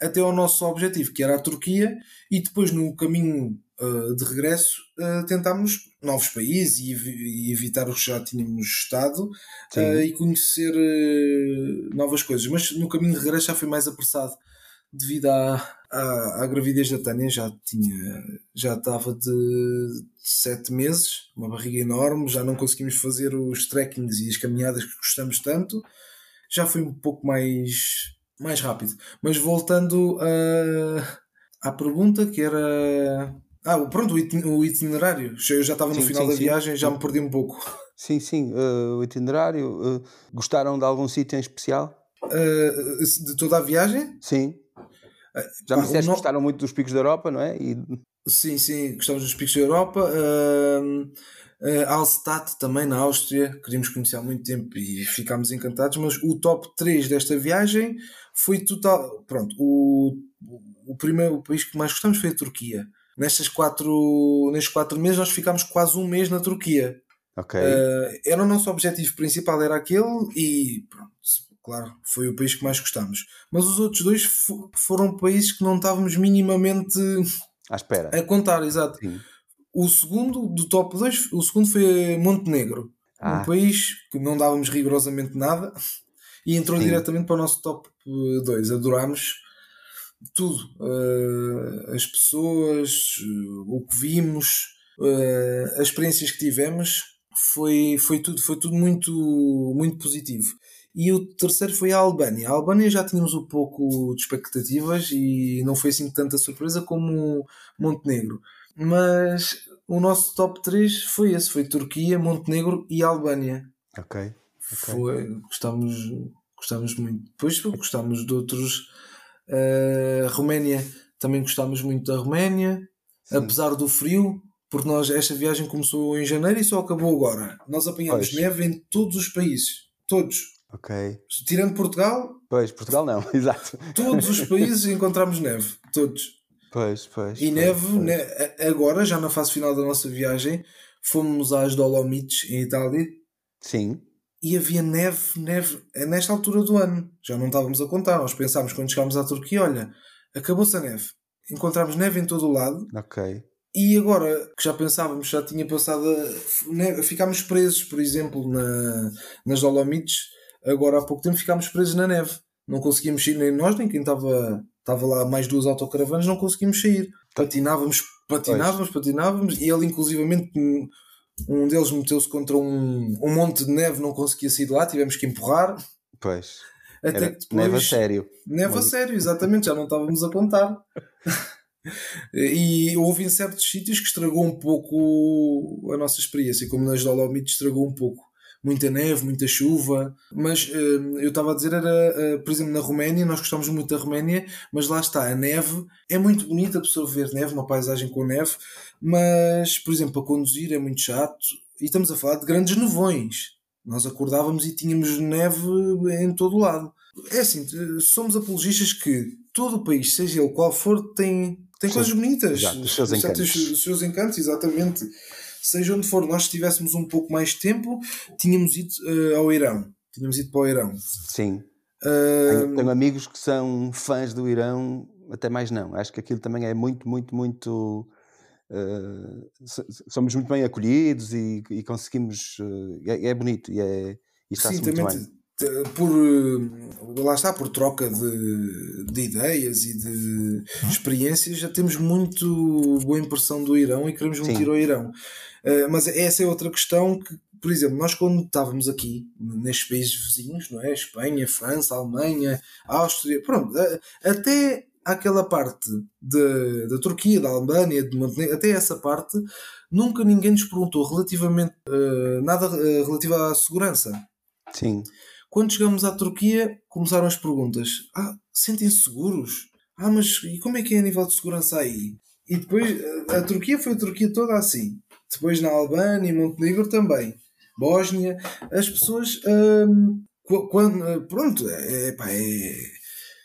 até ao nosso objetivo, que era a Turquia, e depois no caminho uh, de regresso uh, tentámos novos países e, e, evitar os que já tínhamos estado uh, e conhecer novas coisas, mas no caminho de regresso já foi mais apressado devido à, à, à, gravidez da Tânia já tinha já estava de sete meses uma barriga enorme já não conseguimos fazer os trekkings e as caminhadas que gostamos tanto. Já foi um pouco mais mais rápido. Mas voltando a, à pergunta que era ah pronto o itinerário. Eu já estava no sim, final sim, da sim. viagem já me perdi um pouco. Sim sim uh, o itinerário uh, gostaram de algum sítio em especial? Uh, de toda a viagem? Sim já me disseste que gostaram muito dos picos da Europa, não é? E... Sim, sim, gostamos dos picos da Europa. Uh, uh, Alstadt também na Áustria, queríamos conhecer há muito tempo e ficámos encantados, mas o top 3 desta viagem foi total. Pronto, o, o primeiro o país que mais gostamos foi a Turquia. Nestas quatro, nestes quatro meses nós ficámos quase um mês na Turquia. Ok. Uh, era o nosso objetivo principal, era aquele, e pronto, claro, foi o país que mais gostamos. Mas os outros dois foram países que não estávamos minimamente à espera. A contar, exato. Sim. O segundo do top 2, o segundo foi Montenegro, ah. um país que não dávamos rigorosamente nada e entrou Sim. diretamente para o nosso top 2. Adorámos tudo, uh, as pessoas, uh, o que vimos, uh, as experiências que tivemos, foi, foi tudo, foi tudo muito, muito positivo. E o terceiro foi a Albânia. A Albânia já tínhamos um pouco de expectativas e não foi assim tanta surpresa como Montenegro. Mas o nosso top 3 foi esse: foi Turquia, Montenegro e Albânia. Ok. okay. Foi, gostamos, gostamos muito. Depois gostamos de outros. Uh, Roménia, também gostamos muito da Roménia, Sim. apesar do frio, porque nós esta viagem começou em janeiro e só acabou agora. Nós apanhamos pois. neve em todos os países, todos. Ok. Tirando Portugal. Pois, Portugal não, exato. Todos os países encontramos neve. Todos. Pois, pois. E pois, neve, pois. Ne agora, já na fase final da nossa viagem, fomos às Dolomites, em Itália. Sim. E havia neve, neve, é nesta altura do ano. Já não estávamos a contar. Nós pensámos quando chegámos à Turquia: olha, acabou-se a neve. Encontramos neve em todo o lado. Ok. E agora que já pensávamos, já tinha passado. A... Ficámos presos, por exemplo, na, nas Dolomites Agora há pouco tempo ficámos presos na neve. Não conseguimos sair nem nós, nem quem estava, estava lá mais duas autocaravanas, não conseguimos sair. Patinávamos, patinávamos, patinávamos e ele inclusivamente um deles meteu-se contra um, um monte de neve, não conseguia sair de lá, tivemos que empurrar. Pois. Até Era, que depois, neve a sério. Neve a sério, exatamente, já não estávamos a contar. e houve em certos sítios que estragou um pouco a nossa experiência, como nas Dolomites estragou um pouco muita neve, muita chuva. Mas uh, eu estava a dizer, era, uh, por exemplo, na Roménia, nós gostamos muito da Roménia, mas lá está, a neve é muito bonita a pessoa ver neve, uma paisagem com neve, mas, por exemplo, para conduzir é muito chato e estamos a falar de grandes nevões. Nós acordávamos e tínhamos neve em todo o lado. É assim, somos apologistas que todo o país, seja ele qual for, tem, tem coisas bonitas. Exato, os seus encantos. Os seus encantos, exatamente. Seja onde for, nós tivéssemos um pouco mais de tempo, tínhamos ido uh, ao Irão. Tínhamos ido para o Irão. Sim. Uh... Tenho, amigos que são fãs do Irão, até mais não. Acho que aquilo também é muito, muito, muito. Uh, somos muito bem acolhidos e, e conseguimos. Uh, é, é, bonito e, é, e está-se muito bem por eh, lá está por troca de, de ideias e de experiências já temos muito boa impressão do Irão e queremos muito Sim. ir ao Irão uh, mas essa é outra questão que por exemplo nós quando estávamos aqui nestes países vizinhos não é Espanha França Alemanha Áustria pronto até aquela parte da Turquia da Albânia de Montenegro até essa parte nunca ninguém nos perguntou relativamente uh, nada uh, relativo à segurança Sim. Quando chegamos à Turquia, começaram as perguntas. Ah, sentem-se seguros? Ah, mas e como é que é a nível de segurança aí? E depois, a, a Turquia foi a Turquia toda assim. Depois na Albânia e Montenegro também. Bósnia. As pessoas. Hum, quando, pronto, é, é, pá, é,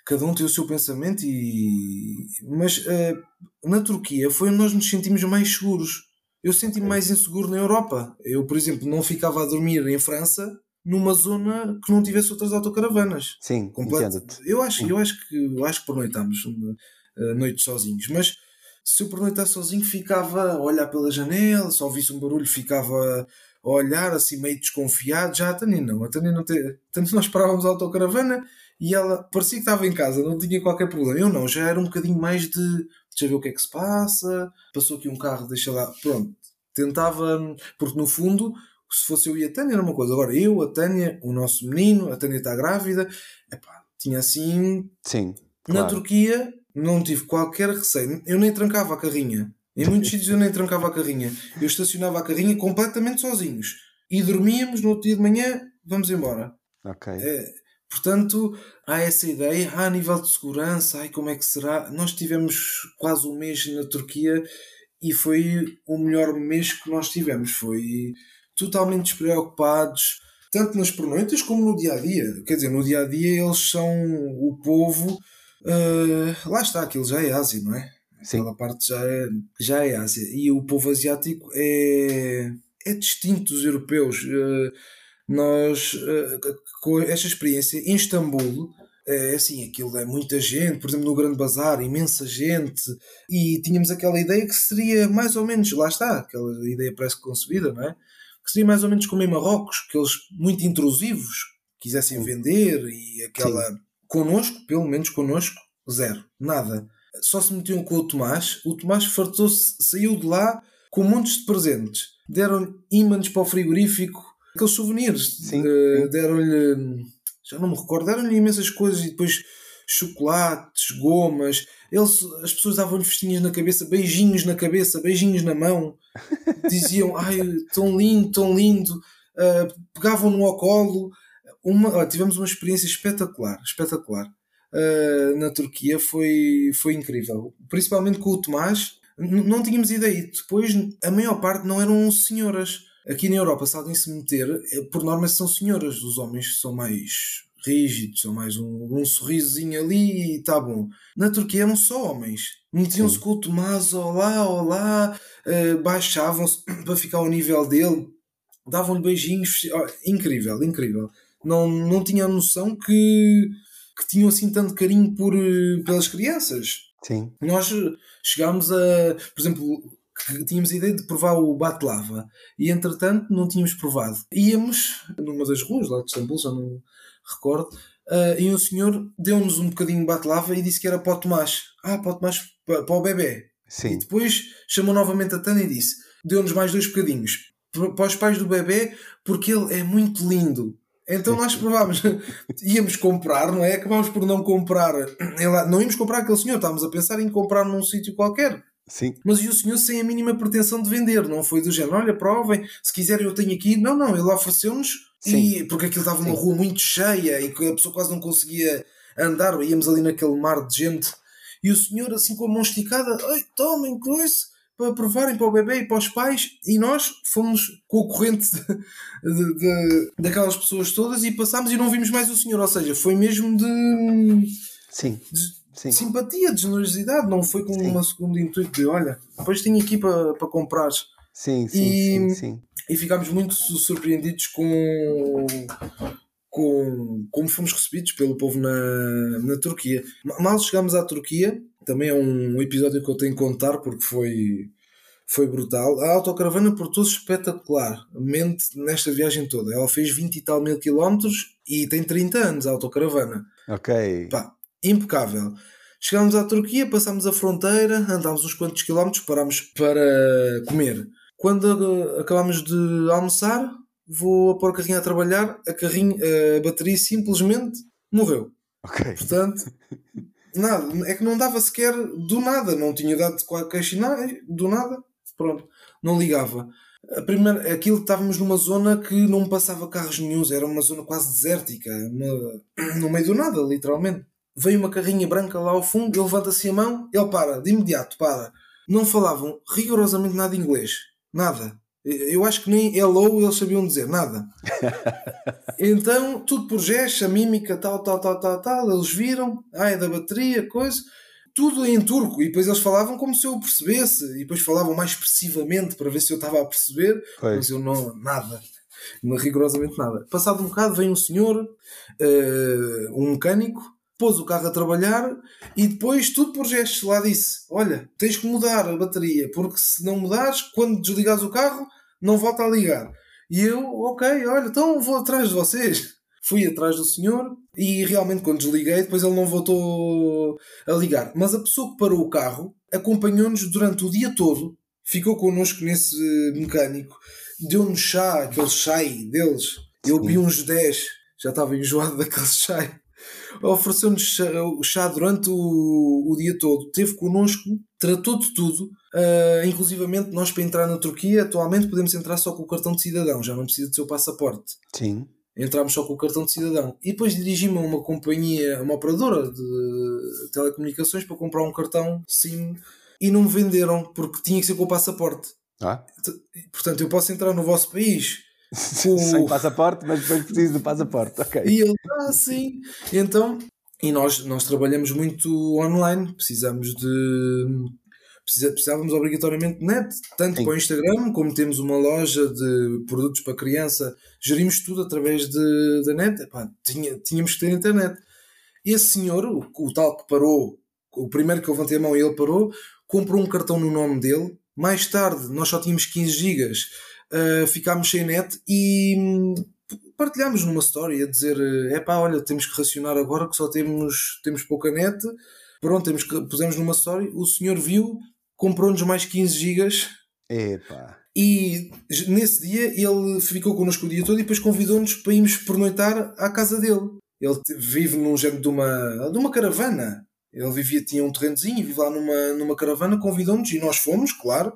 cada um tem o seu pensamento e mas uh, na Turquia foi onde nós nos sentimos mais seguros eu senti-me mais inseguro na Europa eu por exemplo não ficava a dormir em França numa zona que não tivesse outras autocaravanas. Sim, Completo. Eu acho, eu acho que eu acho que pernoitámos uh, noites sozinhos, mas se eu pernoitasse sozinho ficava a olhar pela janela, se ouvisse um barulho ficava a olhar assim meio desconfiado, já a Tânia não, a Tânia não tem, tanto nós parávamos a autocaravana e ela parecia que estava em casa, não tinha qualquer problema. Eu não, já era um bocadinho mais de deixa ver o que é que se passa, passou aqui um carro, deixa lá, pronto. Tentava, porque no fundo se fosse eu e a Tânia era uma coisa. Agora eu, a Tânia, o nosso menino, a Tânia está grávida, epá, tinha assim. Sim. Na Turquia não tive qualquer receio. Eu nem trancava a carrinha. Em muitos sítios eu nem trancava a carrinha. Eu estacionava a carrinha completamente sozinhos. E dormíamos no outro dia de manhã, vamos embora. Ok. É, portanto, há essa ideia, há a nível de segurança, ai, como é que será? Nós tivemos quase um mês na Turquia e foi o melhor mês que nós tivemos. Foi totalmente despreocupados, tanto nas pernoitas como no dia a dia. Quer dizer, no dia a dia eles são o povo. Uh, lá está, aquilo já é Ásia, não é? Sim. Aquela parte já é, já é Ásia. E o povo asiático é, é distinto dos europeus. Uh, nós, uh, com esta experiência em Istambul, é assim, aquilo é muita gente, por exemplo, no Grande Bazar, imensa gente, e tínhamos aquela ideia que seria mais ou menos, lá está, aquela ideia parece concebida, não é? Que seria mais ou menos como em Marrocos, que eles muito intrusivos quisessem vender e aquela. Sim. Connosco, pelo menos connosco, zero, nada. Só se metiam com o Tomás, o Tomás fartou-se, saiu de lá com montes de presentes. Deram-lhe ímãs para o frigorífico, aqueles souvenirs. Uh, deram-lhe, já não me recordo, deram-lhe imensas coisas e depois chocolates, gomas. Eles, as pessoas davam-lhe festinhas na cabeça, beijinhos na cabeça, beijinhos na mão. Diziam, ai, tão lindo, tão lindo. Uh, Pegavam-no ao colo. Uma, tivemos uma experiência espetacular, espetacular. Uh, na Turquia foi, foi incrível. Principalmente com o Tomás. não tínhamos ideia. Depois, a maior parte não eram senhoras. Aqui na Europa, se alguém se meter, eh, por norma são senhoras. Os homens são mais rígidos, são mais um, um sorrisozinho ali e está bom. Na Turquia eram só homens. Metiam-se com o Tomás, olá, olá, uh, baixavam-se para ficar ao nível dele, davam-lhe beijinhos. Oh, incrível, incrível. Não, não tinha noção que, que tinham assim tanto carinho por, eh, pelas crianças. Sim. Nós chegámos a, por exemplo, tínhamos a ideia de provar o bate-lava e entretanto não tínhamos provado. Íamos numa das ruas lá de Istambul, já não recordo, uh, e um senhor deu-nos um bocadinho de bate-lava e disse que era para o Tomás. Ah, para o Tomás, para, para o bebê. Sim. E depois chamou novamente a Tânia e disse: deu-nos mais dois bocadinhos para os pais do bebê porque ele é muito lindo. Então nós provámos, íamos comprar, não é? Acabámos por não comprar, não íamos comprar aquele senhor, estávamos a pensar em comprar num sítio qualquer. Sim. Mas e o senhor sem a mínima pretensão de vender, não foi do género, olha, provem, se quiserem eu tenho aqui. Não, não, ele ofereceu-nos e porque aquilo estava uma rua muito cheia e que a pessoa quase não conseguia andar, íamos ali naquele mar de gente. E o senhor, assim com a mão esticada, Ei, tomem coisa, para provarem para o bebê e para os pais, e nós fomos com a corrente de, de, de, daquelas pessoas todas e passámos e não vimos mais o senhor. Ou seja, foi mesmo de, Sim. Sim. simpatia, de generosidade, não foi com Sim. uma segunda intuito de olha, depois tenho aqui para, para comprar. Sim, sim, E- sim, sim. E ficámos muito su- surpreendidos com, com como fomos recebidos pelo povo na, na Turquia. Ma- Mal chegámos à Turquia, também é um episódio que eu tenho que contar porque foi, foi brutal. A autocaravana portou-se espetacularmente nesta viagem toda. Ela fez 20 e tal mil quilómetros e tem 30 anos a autocaravana. Ok. Pá, impecável. Chegámos à Turquia, passámos a fronteira, andámos uns quantos quilómetros, parámos para comer. Quando uh, acabámos de almoçar, vou a pôr a carrinha a trabalhar, a, carrinha, a bateria simplesmente morreu. Ok. Portanto, nada, é que não dava sequer do nada, não tinha dado qualquer sinal, do nada, pronto, não ligava. A primeira, aquilo estávamos numa zona que não passava carros nenhums, era uma zona quase desértica, uma- no meio do nada, literalmente. Veio uma carrinha branca lá ao fundo, ele levanta-se a mão, ele para, de imediato, para. Não falavam rigorosamente nada inglês, nada. Eu acho que nem hello eles sabiam dizer, nada. Então, tudo por gestos, a mímica, tal, tal, tal, tal, tal, eles viram, é da bateria, coisa, tudo em turco, e depois eles falavam como se eu percebesse, e depois falavam mais expressivamente para ver se eu estava a perceber, Pois. mas eu não, nada, não, rigorosamente nada. Passado um bocado, vem um senhor, eh, um mecânico, pôs o carro a trabalhar e depois, tudo por gestos, lá disse: Olha, tens que mudar a bateria, porque se não mudares, quando desligares o carro, não volta a ligar. E eu, ok, olha, então vou atrás de vocês. Fui atrás do senhor e realmente quando desliguei, depois ele não voltou a ligar. Mas a pessoa que parou o carro acompanhou-nos durante o dia todo, ficou connosco nesse mecânico, deu-nos chá, aquele chai deles. Eu vi uns 10, já estava enjoado daquele chai. Ofereceu-nos chá, o chá durante o, o dia todo, teve connosco, tratou de tudo. Uh, inclusivamente, nós para entrar na Turquia, atualmente podemos entrar só com o cartão de cidadão, já não precisa do seu passaporte Sim. entramos só com o cartão de cidadão. E depois dirigi-me a uma companhia, uma operadora de telecomunicações para comprar um cartão SIM e não me venderam porque tinha que ser com o passaporte. Ah? Portanto, eu posso entrar no vosso país. Sem passaporte, mas depois preciso do passaporte. Ok. E ele, ah, sim. Então, e nós, nós trabalhamos muito online, precisamos de. precisa- Precisávamos obrigatoriamente de net, tanto Sim. para o Instagram, como temos uma loja de produtos para criança, gerimos tudo através de, da net. Epá, tinha, tínhamos que ter internet. Esse senhor, o, o tal que parou, o primeiro que eu levantei a mão e ele parou, comprou um cartão no nome dele. Mais tarde, nós só tínhamos 15 gigas, uh, ficámos sem net e hum, partilhámos numa story a dizer: é pá, olha, temos que racionar agora que só temos, temos pouca net. Pronto, temos que, pusemos numa story. O senhor viu, comprou-nos mais 15 gigas Epá. e nesse dia ele ficou connosco o dia todo e depois convidou-nos para irmos pernoitar à casa dele. Ele vive num género de uma, de uma caravana. Ele vivia, tinha um terrenozinho e vive lá numa, numa caravana, convidou-nos e nós fomos, claro.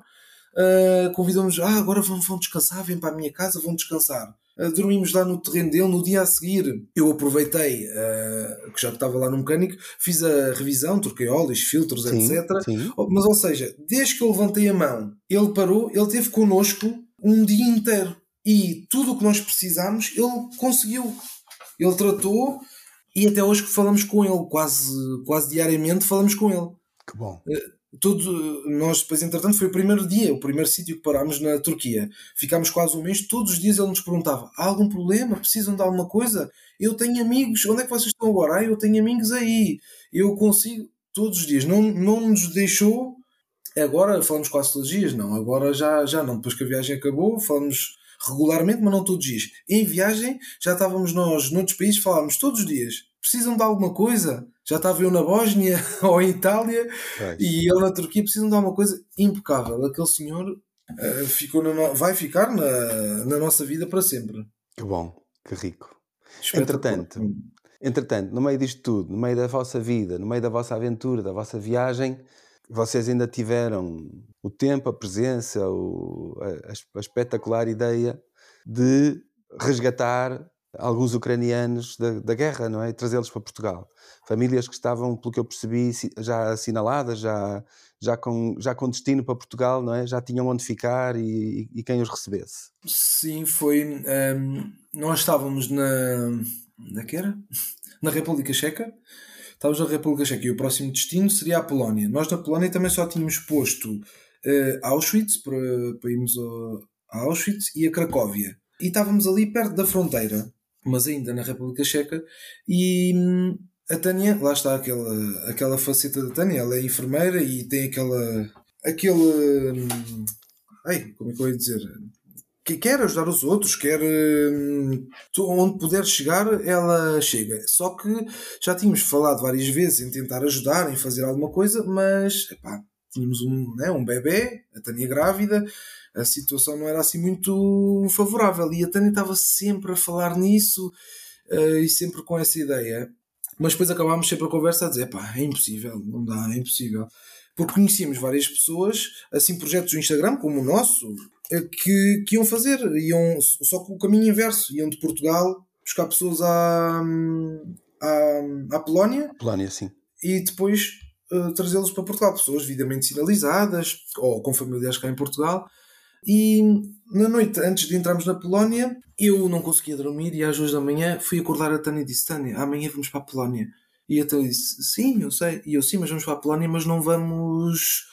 Uh, convidou-nos, ah, agora vão, vão descansar, vêm para a minha casa, vão descansar. Uh, dormimos lá no terreno dele. No dia a seguir, eu aproveitei, uh, que já estava lá no mecânico, fiz a revisão, troquei óleos, filtros, Sim, etc. sim. Oh, Mas, ou seja, desde que eu levantei a mão, ele parou, ele esteve connosco um dia inteiro. E tudo o que nós precisámos, ele conseguiu. Ele tratou e até hoje que falamos com ele, quase, quase diariamente falamos com ele. Que bom. Tudo, nós depois, entretanto, foi o primeiro dia, o primeiro sítio que parámos na Turquia. Ficámos quase um mês, todos os dias ele nos perguntava: há algum problema? Precisam de alguma coisa? Eu tenho amigos, onde é que vocês estão agora? Ah, eu tenho amigos aí, eu consigo, todos os dias. Não, não nos deixou. Agora falamos quase todos os dias, não, agora já, já não. Depois que a viagem acabou, falamos regularmente, mas não todos os dias. Em viagem, já estávamos nós noutros países, falávamos todos os dias. Precisam de alguma coisa? Já estava eu na Bósnia ou em Itália Pois. e ele na Turquia precisam de alguma coisa impecável. Aquele senhor eh, ficou no- vai ficar na, na nossa vida para sempre. Que bom. Que rico. Entretanto, Entretanto, no meio disto tudo, no meio da vossa vida, no meio da vossa aventura, da vossa viagem, vocês ainda tiveram o tempo, a presença, o- a, a espetacular ideia de resgatar alguns ucranianos da, da guerra, não é? Trazê-los para Portugal. Famílias que estavam, pelo que eu percebi, já assinaladas, já, já, com, já com destino para Portugal, não é? Já tinham onde ficar e, e quem os recebesse. Sim, foi. Um, ehm, nós estávamos na. Na que era? Na República Checa. Estávamos na República Checa e o próximo destino seria a Polónia. Nós na Polónia também só tínhamos posto uh, Auschwitz para, para irmos a, a Auschwitz e a Cracóvia. E estávamos ali perto da fronteira mas ainda na República Checa, e hum, a Tânia, lá está aquela, aquela faceta da Tânia, ela é enfermeira e tem aquela. aquele. Hum, ai, como é que eu ia dizer? Que quer ajudar os outros, quer. Hum, onde puder chegar, ela chega. Só que já tínhamos falado várias vezes em tentar ajudar, em fazer alguma coisa, mas. Epá, tínhamos um, né, um bebê, a Tânia grávida, a situação não era assim muito favorável. E a Tânia estava sempre a falar nisso uh, e sempre com essa ideia. Mas depois acabámos sempre a conversa a dizer: pá, é impossível, não dá, é impossível. Porque conhecíamos várias pessoas, assim, projetos do Instagram, como o nosso, eh, que, que iam fazer, iam só com o caminho inverso, iam de Portugal buscar pessoas à, à, à Polónia. Polónia, sim. E depois uh, trazê-los para Portugal, pessoas devidamente sinalizadas ou com familiares cá em Portugal e na noite, antes de entrarmos na Polónia, eu não conseguia dormir e às duas da manhã fui acordar a Tânia e disse: Tânia, amanhã vamos para a Polónia. E a Tânia disse: Sim, eu sei. E eu, sim, mas vamos para a Polónia, mas não vamos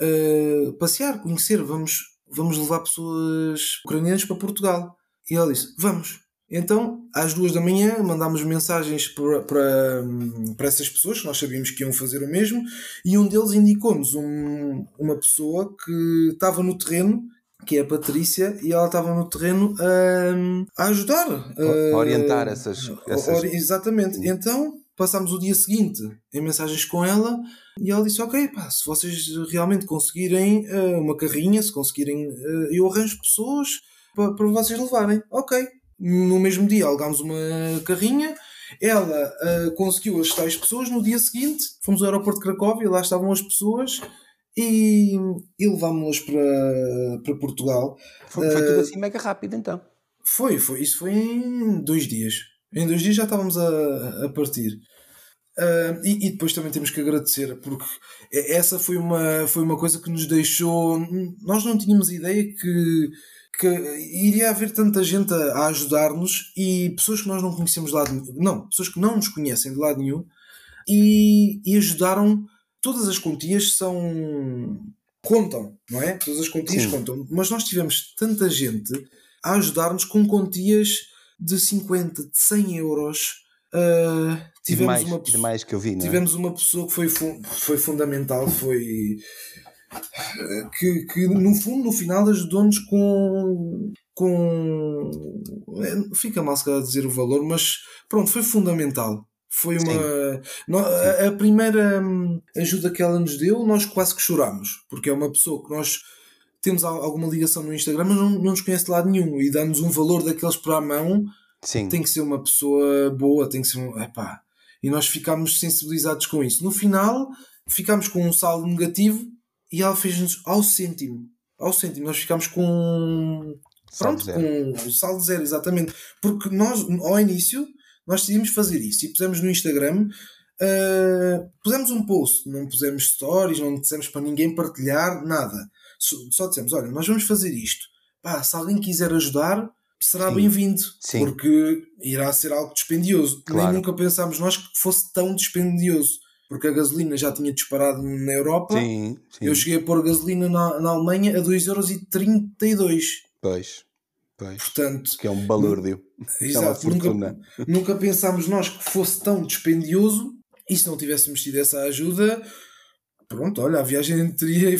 uh, passear, conhecer, vamos, vamos levar pessoas ucranianas para Portugal. E ela disse: Vamos. Então, às duas da manhã, mandámos mensagens para, para, para essas pessoas que nós sabíamos que iam fazer o mesmo, e um deles indicou-nos um, uma pessoa que estava no terreno que é a Patrícia, e ela estava no terreno a, a ajudar. A, orientar essas. essas... exatamente. Então passámos o dia seguinte em mensagens com ela e ela disse: Ok, pá, se vocês realmente conseguirem uh, uma carrinha, se conseguirem, uh, eu arranjo pessoas para, para vocês levarem. Ok. No mesmo dia alugámos uma carrinha. Ela uh, conseguiu as tais pessoas. No dia seguinte, fomos ao aeroporto de Cracóvia, lá estavam as pessoas e, e levámos-las para, para Portugal. Foi, foi tudo assim mega rápido então. Foi, foi. Isso foi em dois dias. Em dois dias já estávamos a, a partir. Uh, e, e, depois também temos que agradecer, porque essa foi uma, foi uma coisa que nos deixou. Nós não tínhamos ideia que, que iria haver tanta gente a, a ajudar-nos e pessoas que nós não conhecemos de lado nenhum. Não, pessoas que não nos conhecem de lado nenhum e, e ajudaram todas as quantias são. contam, não é? Todas as quantias Sim. contam. Mas nós tivemos tanta gente a ajudar-nos com quantias de 50, de 100 euros. Uh, tivemos demais, uma demais que eu vi, é? Tivemos uma pessoa que foi, foi fundamental, foi. Que, que no fundo, no final, ajudou-nos com, com. É, fica mal se calhar dizer o valor, mas pronto, foi fundamental. Foi uma. Sim. A, a, primeira hum, ajuda que ela nos deu, nós quase que chorámos, porque é uma pessoa que nós temos alguma ligação no Instagram, mas não, não nos conhece de lado nenhum e dá-nos um valor daqueles para a mão. Sim. Tem que ser uma pessoa boa, tem que ser um. Epá. E nós ficámos sensibilizados com isso. No final, ficámos com um saldo negativo e ela fez-nos ao cêntimo. Ao cêntimo. Nós ficámos com. Pronto, saldo com saldo zero, exatamente. Porque nós, ao início, nós decidimos fazer isso e pusemos no Instagram. Uh, pusemos um post, não pusemos stories, não dissemos para ninguém partilhar, nada. Só, só dissemos: olha, nós vamos fazer isto. Pá, se alguém quiser ajudar, será bem-vindo, porque irá ser algo dispendioso. Claro. Nem nunca pensámos nós que fosse tão dispendioso, porque a gasolina já tinha disparado na Europa. Sim, sim. Eu cheguei a pôr gasolina na, na Alemanha a 2,32€. Pois. Pois, Portanto, que é um balúrdio. Exato, é nunca, nunca pensámos nós que fosse tão dispendioso e se não tivéssemos tido essa ajuda, pronto, olha, a viagem teria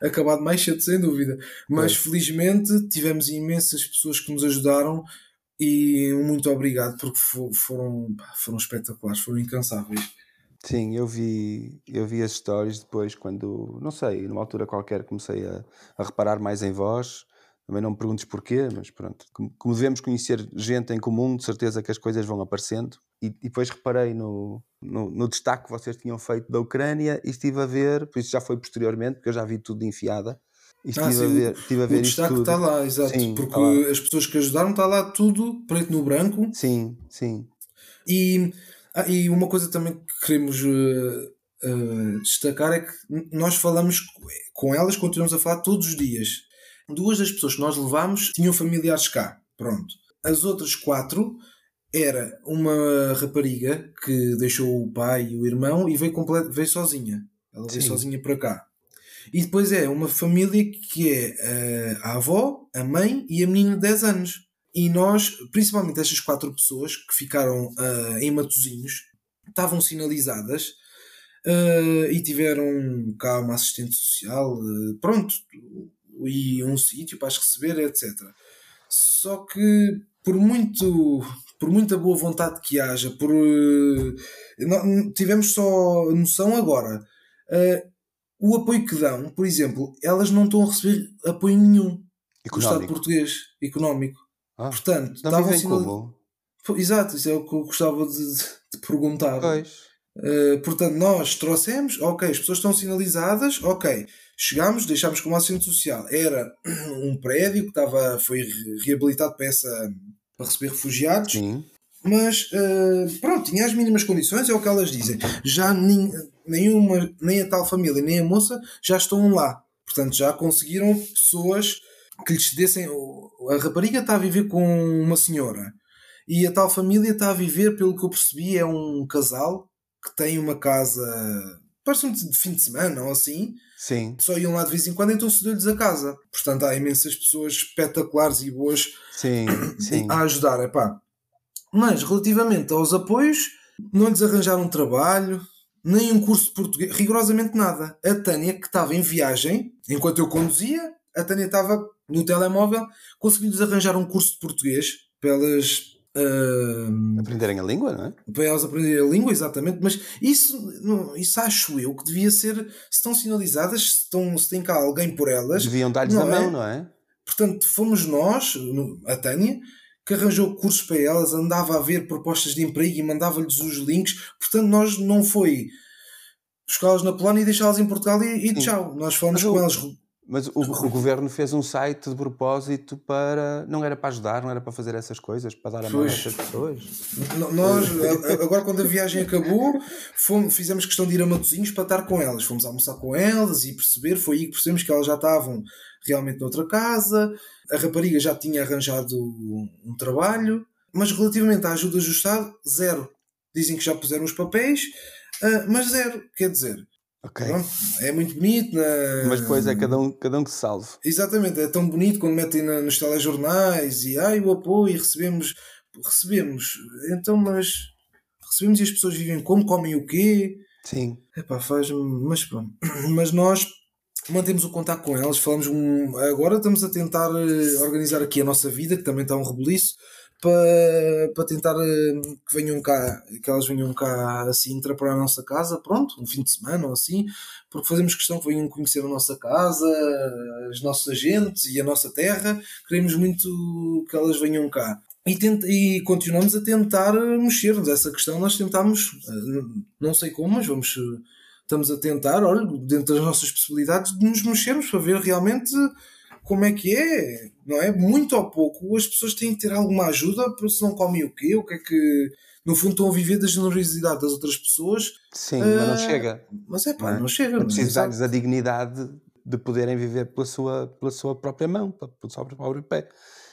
acabado mais cedo, sem dúvida. Mas felizmente tivemos imensas pessoas que nos ajudaram e muito obrigado porque foram, foram espetaculares, foram incansáveis. Sim, eu vi, eu vi as histórias depois quando, não sei, numa altura qualquer comecei a, a reparar mais em vós também não me perguntes porquê, mas pronto. Como, devemos conhecer gente em comum, de certeza que as coisas vão aparecendo. E, e depois reparei no, no, no, destaque que vocês tinham feito da Ucrânia e estive a ver, por isso já foi posteriormente, porque eu já vi tudo enfiada. estive, ah, a ver, estive a ver o destaque está lá, exato. Sim, porque lá. as pessoas que ajudaram está lá tudo preto no branco. Sim, sim. E, ah, e uma coisa também que queremos uh, uh, destacar é que nós falamos com elas, continuamos a falar todos os dias. Duas das pessoas que nós levámos tinham familiares cá. Pronto. As outras quatro era uma rapariga que deixou o pai e o irmão e veio, complet... veio sozinha. Ela veio Sim. sozinha para cá. E depois é uma família que é eh, a avó, a mãe e a menina de 10 anos. E nós, principalmente estas quatro pessoas que ficaram uh, em Matozinhos, estavam sinalizadas uh, e tiveram cá uma assistente social, uh, pronto, e um sítio para as receber, etc. Só que por muito por muita boa vontade que haja, por tivemos só noção agora. o apoio que dão, por exemplo, elas não estão a receber apoio nenhum económico. do Estado português económico. Ah, Portanto, estavam sinal... Exato, isso é o que eu gostava de, de perguntar. Pois. Uh, portanto, nós trouxemos, ok, as pessoas estão sinalizadas, ok, chegámos, deixámos como assistente social. Era um prédio que estava, foi reabilitado para, essa, para receber refugiados, Sim. mas uh, pronto, tinha as mínimas condições, é o que elas dizem. Já nem, nenhuma, nem a tal família, nem a moça já estão lá. Portanto, já conseguiram pessoas que lhes dessem. A rapariga está a viver com uma senhora e a tal família está a viver, pelo que eu percebi, é um casal que tem uma casa. Parece um de fim de semana ou assim. Sim. Só iam lá de vez em quando, então cedeu-lhes a casa. Portanto, há imensas pessoas espetaculares e boas sim, sim. a ajudar. Epá. Mas, relativamente aos apoios, não lhes arranjaram trabalho, nem um curso de português, rigorosamente nada. A Tânia, que estava em viagem, enquanto eu conduzia, a Tânia estava no telemóvel, conseguiu-lhes arranjar um curso de português para elas Uh, aprenderem a língua, não é? Para elas aprenderem a língua, exatamente, mas isso, isso acho eu que devia ser, se estão sinalizadas, se, estão, se tem cá alguém por elas. Deviam dar-lhes a mão, é? não é? Portanto, fomos nós, a Tânia, que arranjou cursos para elas, andava a ver propostas de emprego e mandava-lhes os links. Portanto, nós não foi buscá-las na Polónia e deixá-las em Portugal e, e tchau. Nós falamos com elas mas o, o, governo fez um site de propósito para. Não era para ajudar, não era para fazer essas coisas, para dar a mão a essas pessoas. Nós, agora, quando a viagem acabou, fomos, fizemos questão de ir a Matozinhos para estar com elas. Fomos almoçar com elas e perceber. Foi aí que percebemos que elas já estavam realmente noutra casa. A rapariga já tinha arranjado um trabalho. Mas relativamente à ajuda do Estado, zero. Dizem que já puseram os papéis, ah, mas zero. Quer dizer, Okay. Pronto, é muito bonito. Na... Mas depois é cada um, cada um que se salve. Exatamente, é tão bonito quando metem na, nos telejornais e ai, o apoio e recebemos. Recebemos. Então, mas recebemos e as pessoas vivem como, comem o quê? Sim. Epá, faz mas pronto. Mas nós mantemos o contato com elas, falamos um, agora estamos a tentar eh, organizar aqui a nossa vida, que também está um rebuliço, para, para tentar eh, que venham cá, que elas venham cá assim entrar para a nossa casa, pronto, um fim de semana ou assim, porque fazemos questão que venham conhecer a nossa casa, as nossas agentes e a nossa terra, queremos muito que elas venham cá. E, tenta, e continuamos a tentar mexer-nos. Essa questão nós tentamos, eh, não sei como, mas vamos, estamos a tentar, olha, dentro das nossas possibilidades, de nos mexermos para ver realmente como é que é, não é? Muito ou pouco, as pessoas têm que ter alguma ajuda, porque se não comem o quê? O que é que. No fundo, estão a viver da generosidade das outras pessoas. Sim, mas não ah, chega. Mas é pá, não, é? não chega. É preciso dar-lhes a dignidade de poderem viver pela sua, pela sua própria mão, pelo seu próprio pé.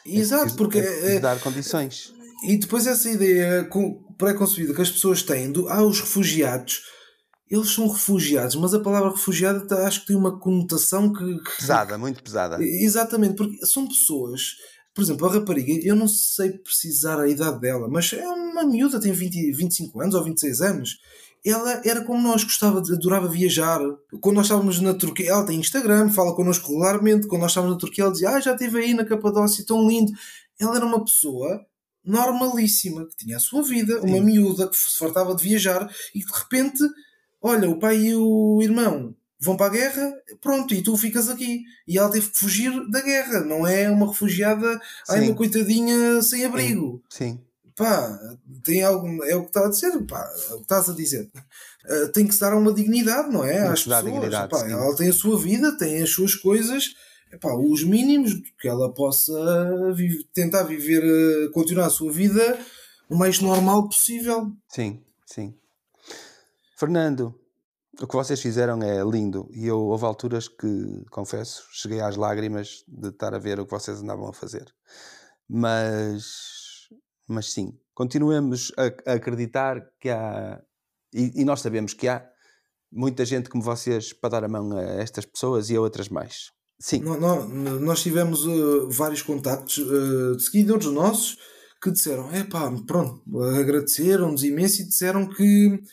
É Exato, é porque. É, dar condições. E depois essa ideia pré-concebida que as pessoas têm do. Ah, os refugiados eles são refugiados, mas a palavra refugiada tá, acho que tem uma conotação que, que, Pesada, muito pesada. Exatamente, porque são pessoas. Por exemplo, a rapariga, eu não sei precisar a idade dela, mas é uma miúda, tem 20, 25 anos ou 26 anos. Ela era como nós, gostava, de, adorava viajar. Quando nós estávamos na Turquia, ela tem Instagram, fala connosco regularmente. Quando nós estávamos na Turquia, ela dizia: Ah, já estive aí na Capadócia, tão lindo. Ela era uma pessoa normalíssima, que tinha a sua vida, Sim. uma miúda que se fartava de viajar e que de repente olha, o pai e o irmão vão para a guerra, pronto, e tu ficas aqui. E ela teve que fugir da guerra, não é uma refugiada, ai, uma coitadinha sem abrigo. Sim. Sim. Pá, tem algo, é o que está a dizer, pá, é o que estás a dizer. Uh, tem que se dar uma dignidade, não é? Às pessoas. Dignidade, pá, ela tem a sua vida, tem as suas coisas. epá, os mínimos que ela possa tentar viver, eh, continuar a sua vida o mais normal possível. Sim, sim. Fernando, o que vocês fizeram é lindo e eu houve alturas que, confesso, cheguei às lágrimas de estar a ver o que vocês andavam a fazer. Mas, mas sim, continuemos a, a acreditar que há, e, e, nós sabemos que há muita gente como vocês para dar a mão a estas pessoas e a outras mais. Sim. Nós, tivemos uh, vários contactos uh, de seguidores nossos que disseram: é pá, pronto, agradeceram-nos imenso e disseram que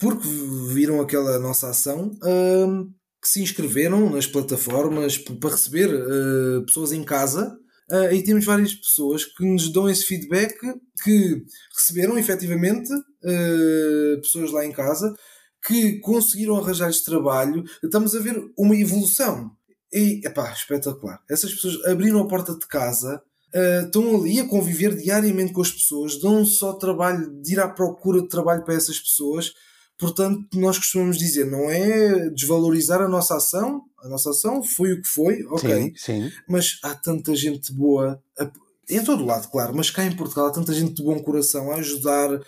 porque viram aquela nossa ação, uh, que se inscreveram nas plataformas para receber uh, pessoas em casa. Uh, e temos várias pessoas que nos dão esse feedback que receberam efetivamente uh, pessoas lá em casa que conseguiram arranjar este trabalho. Estamos a ver uma evolução. E, epá, espetacular. Essas pessoas abriram a porta de casa, uh, estão ali a conviver diariamente com as pessoas, dão só trabalho de ir à procura de trabalho para essas pessoas Portanto, nós costumamos dizer, não é desvalorizar a nossa ação, a nossa ação foi o que foi, ok. Sim, sim. Mas há tanta gente boa, em todo lado, claro, mas cá em Portugal há tanta gente de bom coração a ajudar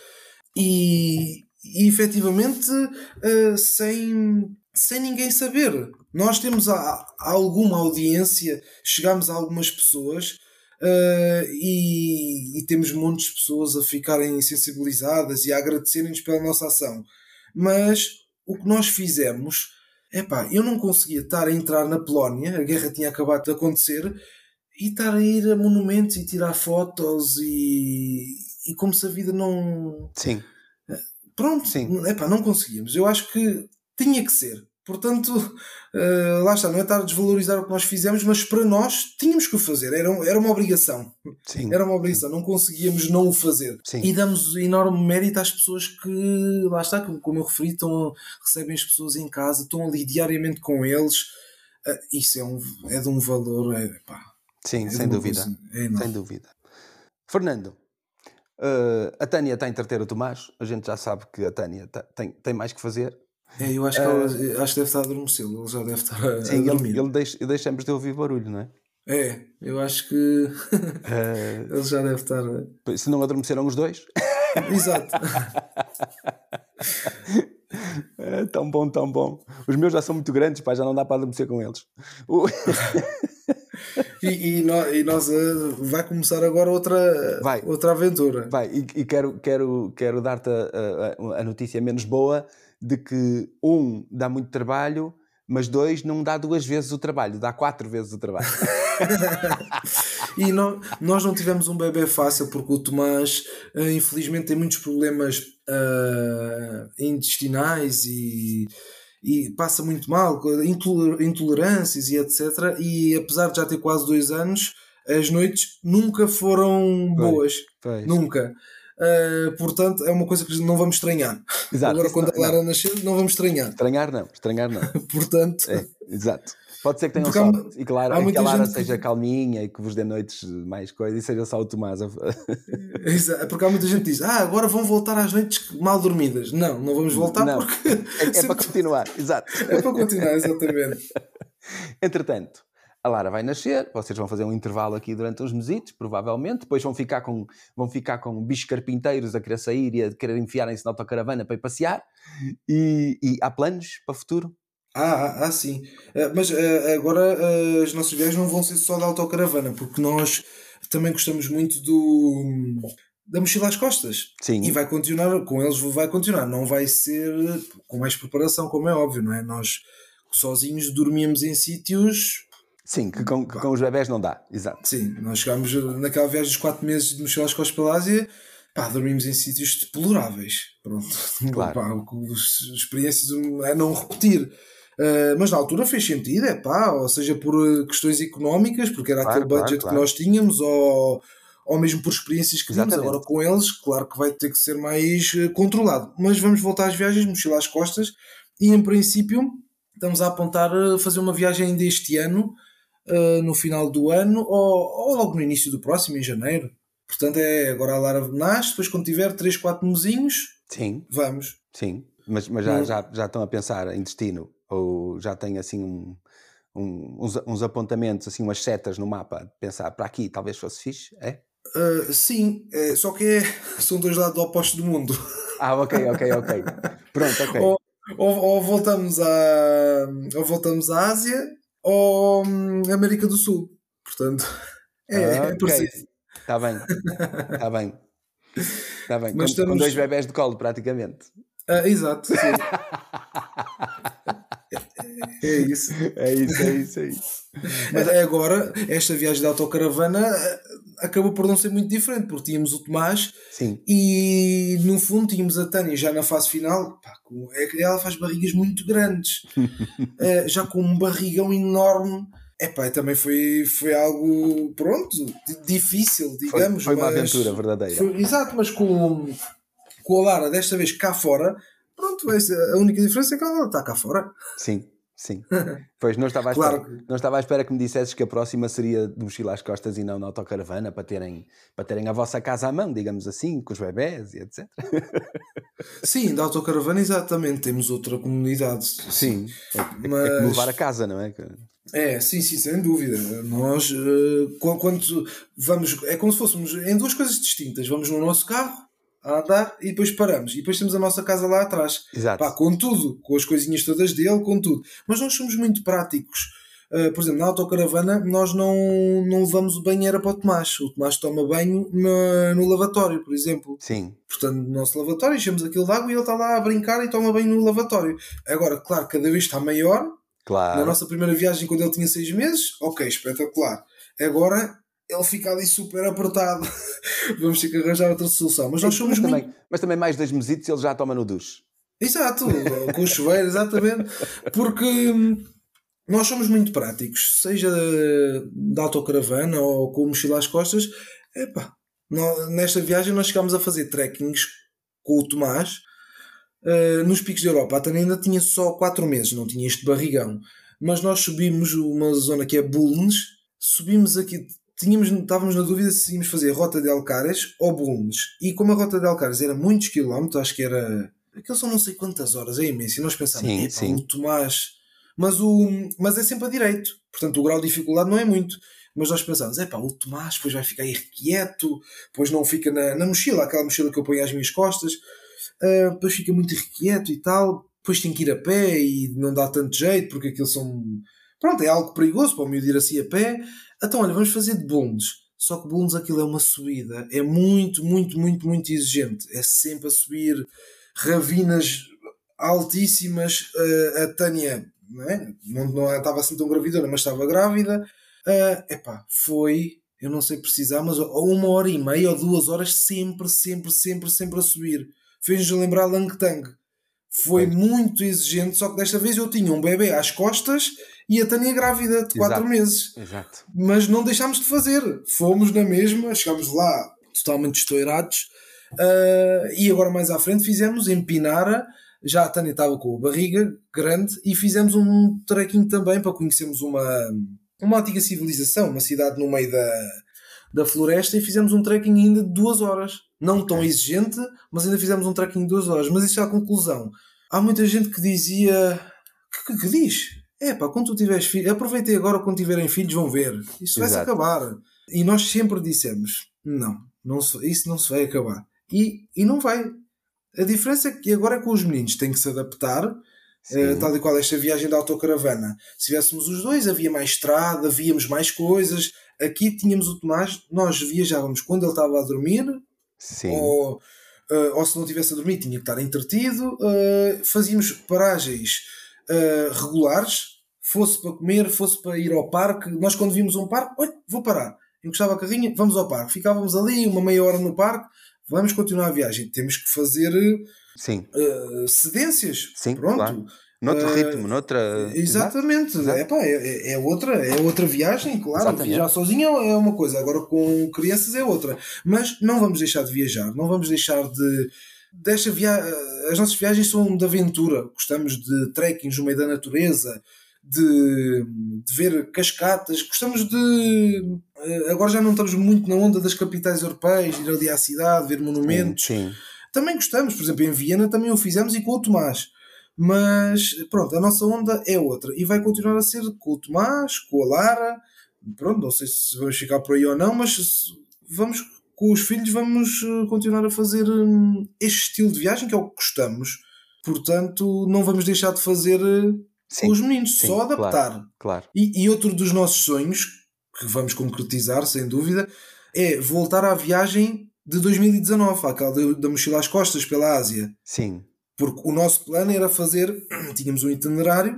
e, e efetivamente uh, sem, sem ninguém saber. Nós temos a, a alguma audiência, chegamos a algumas pessoas Uh, e, e, temos montes de pessoas a ficarem sensibilizadas e a agradecerem-nos pela nossa ação. Mas o que nós fizemos, é pá, eu não conseguia estar a entrar na Polónia, a guerra tinha acabado de acontecer, e estar a ir a monumentos e tirar fotos e, e como se a vida não. Sim. Pronto, Sim. Epá, não conseguíamos. Eu acho que tinha que ser. Portanto, uh, lá está, não é estar a desvalorizar o que nós fizemos, mas para nós tínhamos que o fazer, era, era uma obrigação. Sim. Era uma obrigação, não conseguíamos não o fazer. Sim. E damos enorme mérito às pessoas que, lá está, como eu referi, estão, recebem as pessoas em casa, estão ali diariamente com eles. Uh, isso é, um, é de um valor. É, pá, Sim, é sem dúvida. É sem dúvida. Fernando, uh, a Tânia está a entreter o Tomás, a gente já sabe que a Tânia tem, tem mais que fazer é, eu acho que, ela, uh, acho que deve estar a ele já deve estar a, sim, a dormir. Ele, ele deixa, deixa sempre de ouvir barulho, não é? É, eu acho que uh, ele já deve estar. Se não adormeceram os dois. Exato. é, tão bom, tão bom. Os meus já são muito grandes, pá, já não dá para adormecer com eles. e, e, nós, e nós uh, vai começar agora outra, vai. outra aventura. Vai, e, e quero, quero, quero dar-te a, a, a notícia menos boa de que um dá muito trabalho, mas dois não dá duas vezes o trabalho, dá quatro vezes o trabalho. e não, nós não tivemos um bebê fácil porque o Tomás, uh, infelizmente, tem muitos problemas uh, intestinais e, e passa muito mal, intolerâncias e etc. E apesar de já ter quase dois anos, as noites nunca foram boas. Pois. Nunca. Uh, portanto, é uma coisa que não vamos estranhar. Exato, Agora, quando a Clara nascer, não vamos estranhar. Estranhar não, estranhar não. portanto, é, exato. Pode ser que tenham sorte há, e, claro, e que a Lara seja que... calminha e que vos dê noites mais coisas e seja só o Tomás. Exato, porque há muita gente que diz: Ah, agora vão voltar às noites mal dormidas. Não, não vamos voltar não. porque. É, é para continuar, exato. É para continuar, exatamente. Entretanto, a Lara vai nascer, vocês vão fazer um intervalo aqui durante uns meses, provavelmente, depois vão ficar com, vão ficar com bichos carpinteiros a querer sair e a querer enfiarem-se na autocaravana para ir passear, e, e há planos para o futuro? Ah, ah, sim. Uh, mas uh, agora as nossas viagens não vão ser só da autocaravana, porque nós também gostamos muito do da mochila às costas. Sim. E vai continuar, com eles vai continuar. Não vai ser com mais preparação, como é óbvio, não é? Nós sozinhos dormíamos em sítios Sim, que com, que com os bebés não dá, exato. Sim, nós chegámos naquela viagem dos 4 meses de mochilas com a pela Ásia, pá, dormimos em sítios deploráveis. Pronto, claro. pá, experiências a não repetir. Uh, mas na altura fez sentido, é pá, ou seja, por eh, questões económicas, porque era claro, aquele budget claro, que nós tínhamos, ou, ou mesmo por experiências que tínhamos. Agora com eles, claro que vai ter que ser mais eh, controlado. Mas vamos voltar às viagens, mochila às costas, e em princípio estamos a apontar a fazer uma viagem ainda este ano uh, no final do ano ou, ou, logo no início do próximo, em janeiro. Portanto, é agora a Lara nasce, depois quando tiver 3, 4 mesinhos, Sim. vamos. Sim, mas, mas já, hum. já, já estão a pensar em destino? Ou já têm assim um, um, uns, uns, apontamentos, assim, umas setas no mapa, pensar para aqui talvez fosse fixe, é? Uh, sim, é, só que é, são dois lados opostos do mundo. Ah, ok, ok, ok. Pronto, ok. Ou, ou, ou, voltamos à, ou voltamos à Ásia ou América do Sul. Portanto, é, ah, é preciso. Está bem, está bem. Está bem, com, estamos... com, dois bebés de colo, praticamente. Ah, exato, sim. É isso. É isso, é isso, é isso. Mas agora, esta viagem de autocaravana eh, acabou por não ser muito diferente, porque tínhamos o Tomás Sim. e no fundo tínhamos a Tânia já na fase final. Pá, é ela faz barrigas muito grandes, eh, já com um barrigão enorme. Epá, também foi, foi algo, pronto, difícil, digamos. Foi, foi uma aventura verdadeira. Foi, exato, mas com, com a Lara, desta vez cá fora, pronto, a única diferença é que ela está cá fora. Sim, Sim. Pois não estava, à espera, claro. não estava à espera que me dissesses que a próxima seria de mochila às costas e não na autocaravana para terem, para terem a vossa casa à mão, digamos assim, com os bebés e etc. Sim, da autocaravana exatamente, temos outra comunidade. Sim, é, Mas... é levar a casa, não é? É, sim, sim, sem dúvida. Nós, uh, quando vamos, é como se fôssemos em duas coisas distintas. Vamos no nosso carro a andar e depois paramos. E depois temos a nossa casa lá atrás. Exato. Pá, com tudo, com as coisinhas todas dele, com tudo. Mas nós somos muito práticos. Uh, por exemplo, na autocaravana nós não, não levamos o banheiro para o Tomás. O Tomás toma banho no, no lavatório, por exemplo. Sim. Portanto, no nosso lavatório enchemos aquilo de água e ele está lá a brincar e toma banho no lavatório. Agora, claro, cada vez está maior. Claro. Na nossa primeira viagem, quando ele tinha seis meses, ok, espetacular. Agora ele fica ali super apertado. Vamos ter que arranjar outra solução. Mas nós somos mas muito... também, mas também mais dois mesitos ele já toma no duche. Exato, com o chuveiro, exatamente. Porque hum, nós somos muito práticos, seja da autocaravana ou com o mochila às costas. Epá, nesta viagem nós chegámos a fazer trekkings com o Tomás uh, nos picos da Europa. A Tânia ainda tinha só 4 meses, não tinha este barrigão. Mas nós subimos uma zona que é Bulnes, subimos aqui tínhamos, estávamos na dúvida se íamos fazer a rota de Alcares ou Bulnes. E como a rota de Alcares era muitos quilómetros, acho que era. Aquilo são não sei quantas horas, é imenso. E nós pensávamos, sim, o Tomás. Mas, o, mas é sempre a direito. Portanto, o grau de dificuldade não é muito. Mas nós pensávamos, é pá, o Tomás depois vai ficar irrequieto, depois não fica na, na mochila, aquela mochila que eu ponho às minhas costas, uh, depois fica muito irrequieto e tal, depois tem que ir a pé e não dá tanto jeito, porque aquilo são. Pronto, é algo perigoso para o miúdo ir assim a pé. Então, olha, vamos fazer de bundes. Só que bundes aquilo é uma subida. É muito, muito, muito, muito exigente. É sempre a subir ravinas altíssimas. Uh, a Tânia não, é? não, não estava assim tão gravidona, mas estava grávida. Uh, epá, foi, eu não sei precisar, mas uma hora e meia ou duas horas sempre, sempre, sempre, sempre a subir. Fez-nos lembrar Langtang. Foi muito exigente, só que desta vez eu tinha um bebê às costas e a Tânia grávida de 4 meses. Exato. Mas não deixámos de fazer. Fomos na mesma, chegámos lá totalmente estourados. Uh, e agora mais à frente fizemos em Pinara. Já a Tânia estava com a barriga grande e fizemos um trekking também para conhecermos uma, uma antiga civilização, uma cidade no meio da, da floresta e fizemos um trekking ainda de duas horas. Não tão exigente, mas ainda fizemos um trekking de duas horas. Mas isto é a conclusão. Há muita gente que dizia. que, que, que diz? É pá, quando tu tiveres filhos, aproveitei agora quando tiverem filhos, vão ver. Isso vai-se acabar. E nós sempre dissemos: não, não se, isso não se vai acabar. E, e não vai. A diferença é que agora é com os meninos têm que se adaptar, uh, tal e qual esta viagem da autocaravana. Se tivéssemos os dois, havia mais estrada, víamos mais coisas. Aqui tínhamos o Tomás, nós viajávamos quando ele estava a dormir, Sim. Ou, uh, ou se não estivesse a dormir, tinha que estar entretido. Uh, fazíamos paragens regulares, fosse para comer, fosse para ir ao parque. Nós, quando vimos um parque, olha, vou parar. Encostava a carrinha, vamos ao parque. Ficávamos ali uma meia hora no parque, vamos continuar a viagem. Temos que fazer Sim. Uh, cedências. Sim, Pronto. Claro. Noutro uh, ritmo, noutra. Exatamente. Exato. Epá, é, é, outra, é outra viagem, claro. Exatamente. Viajar sozinho é uma coisa, agora com crianças é outra. Mas não vamos deixar de viajar, não vamos deixar de. Desta via... As nossas viagens são de aventura. Gostamos de trekkings no meio da natureza, de, de, ver cascatas, gostamos de. Eh, agora já não estamos muito na onda das capitais europeias, ir ali à cidade, ver monumentos. Sim, sim. Também gostamos, por exemplo, em Viena também o fizemos e com o Tomás. Mas pronto, a nossa onda é outra e vai continuar a ser com o Tomás, com a Lara. Pronto, não sei se vamos ficar por aí ou não, mas vamos com os filhos, vamos eh, continuar a fazer hum, este estilo de viagem que é o que gostamos. Portanto, não vamos deixar de fazer eh, sim, com os meninos, sim, só adaptar. Claro, claro. E, e outro dos nossos sonhos, que vamos concretizar sem dúvida, é voltar à viagem de 2019, aquela da mochila às costas pela Ásia. Sim. Porque o nosso plano era fazer, tínhamos um itinerário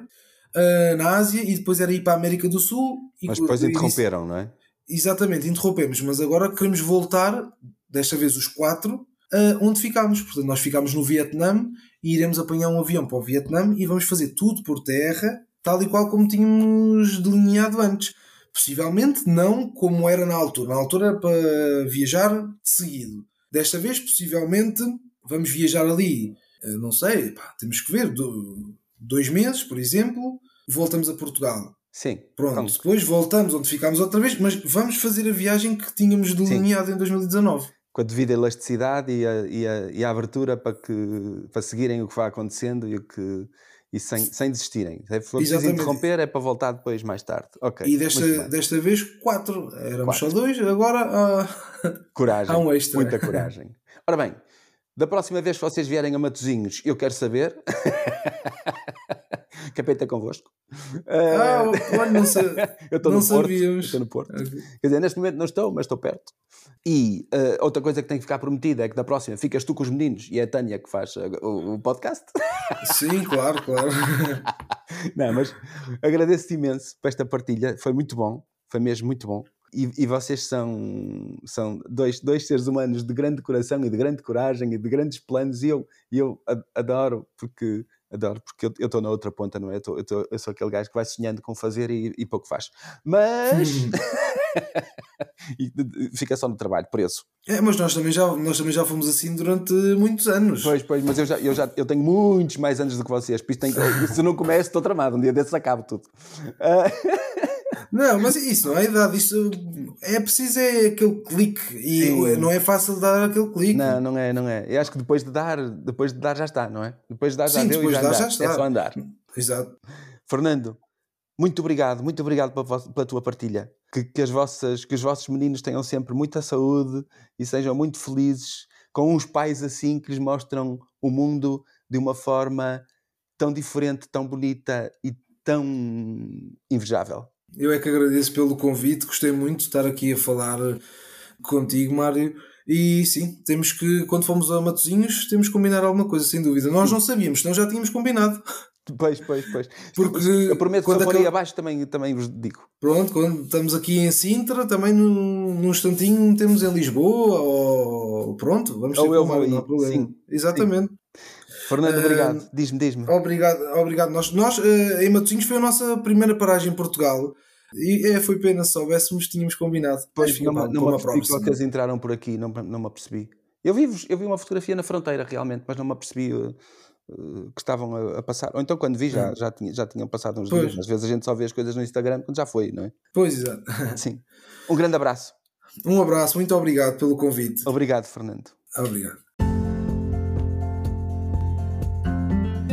uh, na Ásia e depois era ir para a América do Sul. Mas depois e, interromperam, disse, não é? Exatamente, interrompemos, mas agora queremos voltar, desta vez os quatro, uh, onde ficámos. Portanto, nós ficámos no Vietnã e iremos apanhar um avião para o Vietnã e vamos fazer tudo por terra, tal e qual como tínhamos delineado antes. Possivelmente não como era na altura. Na altura era para viajar seguido. Desta vez, possivelmente, vamos viajar ali não sei, pá, temos que ver, do, dois meses, por exemplo, voltamos a Portugal. Sim. Pronto, depois voltamos onde ficámos outra vez, mas vamos fazer a viagem que tínhamos delineado Sim. em 2019. Com a devida elasticidade e a, e a, e a abertura para, que, para seguirem o que vai acontecendo e, o que, e sem, sem desistirem. Se for preciso interromper, é para voltar depois mais tarde. Okay, e desta, desta vez, quatro. Éramos quatro. só dois, agora há, coragem, há um extra. Muita coragem. Ora bem, da próxima vez que vocês vierem a Matozinhos, eu quero saber. Capeta convosco. Ah, uh... não sei. eu estou no Porto. Sabíamos. Estou no Porto. Okay. Quer dizer, neste momento não estou, mas estou perto. E uh, outra coisa que tem que ficar prometida é que da próxima ficas tu com os meninos e é a Tânia que faz uh, o, o, podcast. Sim, claro, claro. não, mas agradeço-te imenso por esta partilha. Foi muito bom. Foi mesmo muito bom e, e, vocês são, são dois, dois seres humanos de grande coração e de grande coragem e de grandes planos e eu, e eu adoro porque adoro porque eu estou na outra ponta, não é? Eu, tô, eu, tô, eu, sou aquele gajo que vai sonhando com fazer e, e pouco faz. Mas fica só no trabalho, por isso. É, mas nós também, já, nós também já fomos assim durante muitos anos. Pois, pois, mas eu já, eu já eu tenho muitos mais anos do que vocês, por isso tenho, se não começo, estou tramado, um dia desses acabo tudo. Uh... Não, mas isso não é idade, isso é preciso é aquele clique e Sim. não é fácil dar aquele clique. Não, não é, não é. Eu acho que depois de dar, depois de dar já está, não é? Depois de dar já Sim, deu depois já, de dar, já está. É só andar. Exato. Fernando, muito obrigado, muito obrigado pela, pela tua partilha. Que, que, as vossas, que os vossos meninos tenham sempre muita saúde e sejam muito felizes com uns pais assim que lhes mostram o mundo de uma forma tão diferente, tão bonita e tão invejável. Eu é que agradeço pelo convite, gostei muito de estar aqui a falar contigo, Mário. E sim, temos que, quando fomos a Matozinhos, temos que combinar alguma coisa, sem dúvida. Nós não sabíamos, senão já tínhamos combinado. Pois, pois, pois. Porque eu prometo quando que for aí abaixo também, também vos digo. Pronto, quando estamos aqui em Sintra, também num, num instantinho temos em Lisboa, ou pronto, vamos ter ou eu vou não há problema. Sim, Exatamente. Sim. Fernando, obrigado. Uh, diz-me, diz-me. Obrigado, obrigado. Nós, nós uh, em Matosinhos foi a nossa primeira paragem em Portugal. E é, foi pena, se soubéssemos, tínhamos combinado. Pois, não, não, não me apercebi que vocês entraram por aqui, não, não me apercebi. Eu vi, eu vi uma fotografia na fronteira, realmente, mas não me apercebi uh, que estavam a, a, passar. Ou então, quando vi, já, já, tinha, já tinham passado uns pois. dias. Às vezes a gente só vê as coisas no Instagram quando já foi, não é? Pois, exato. Sim. Um grande abraço. Um abraço, muito obrigado pelo convite. Obrigado, Fernando. Obrigado.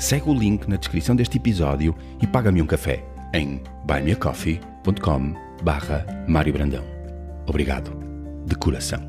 segue o link na descrição deste episódio e paga-me um café em buymeacoffee.com barra Mário Brandão. Obrigado, de coração.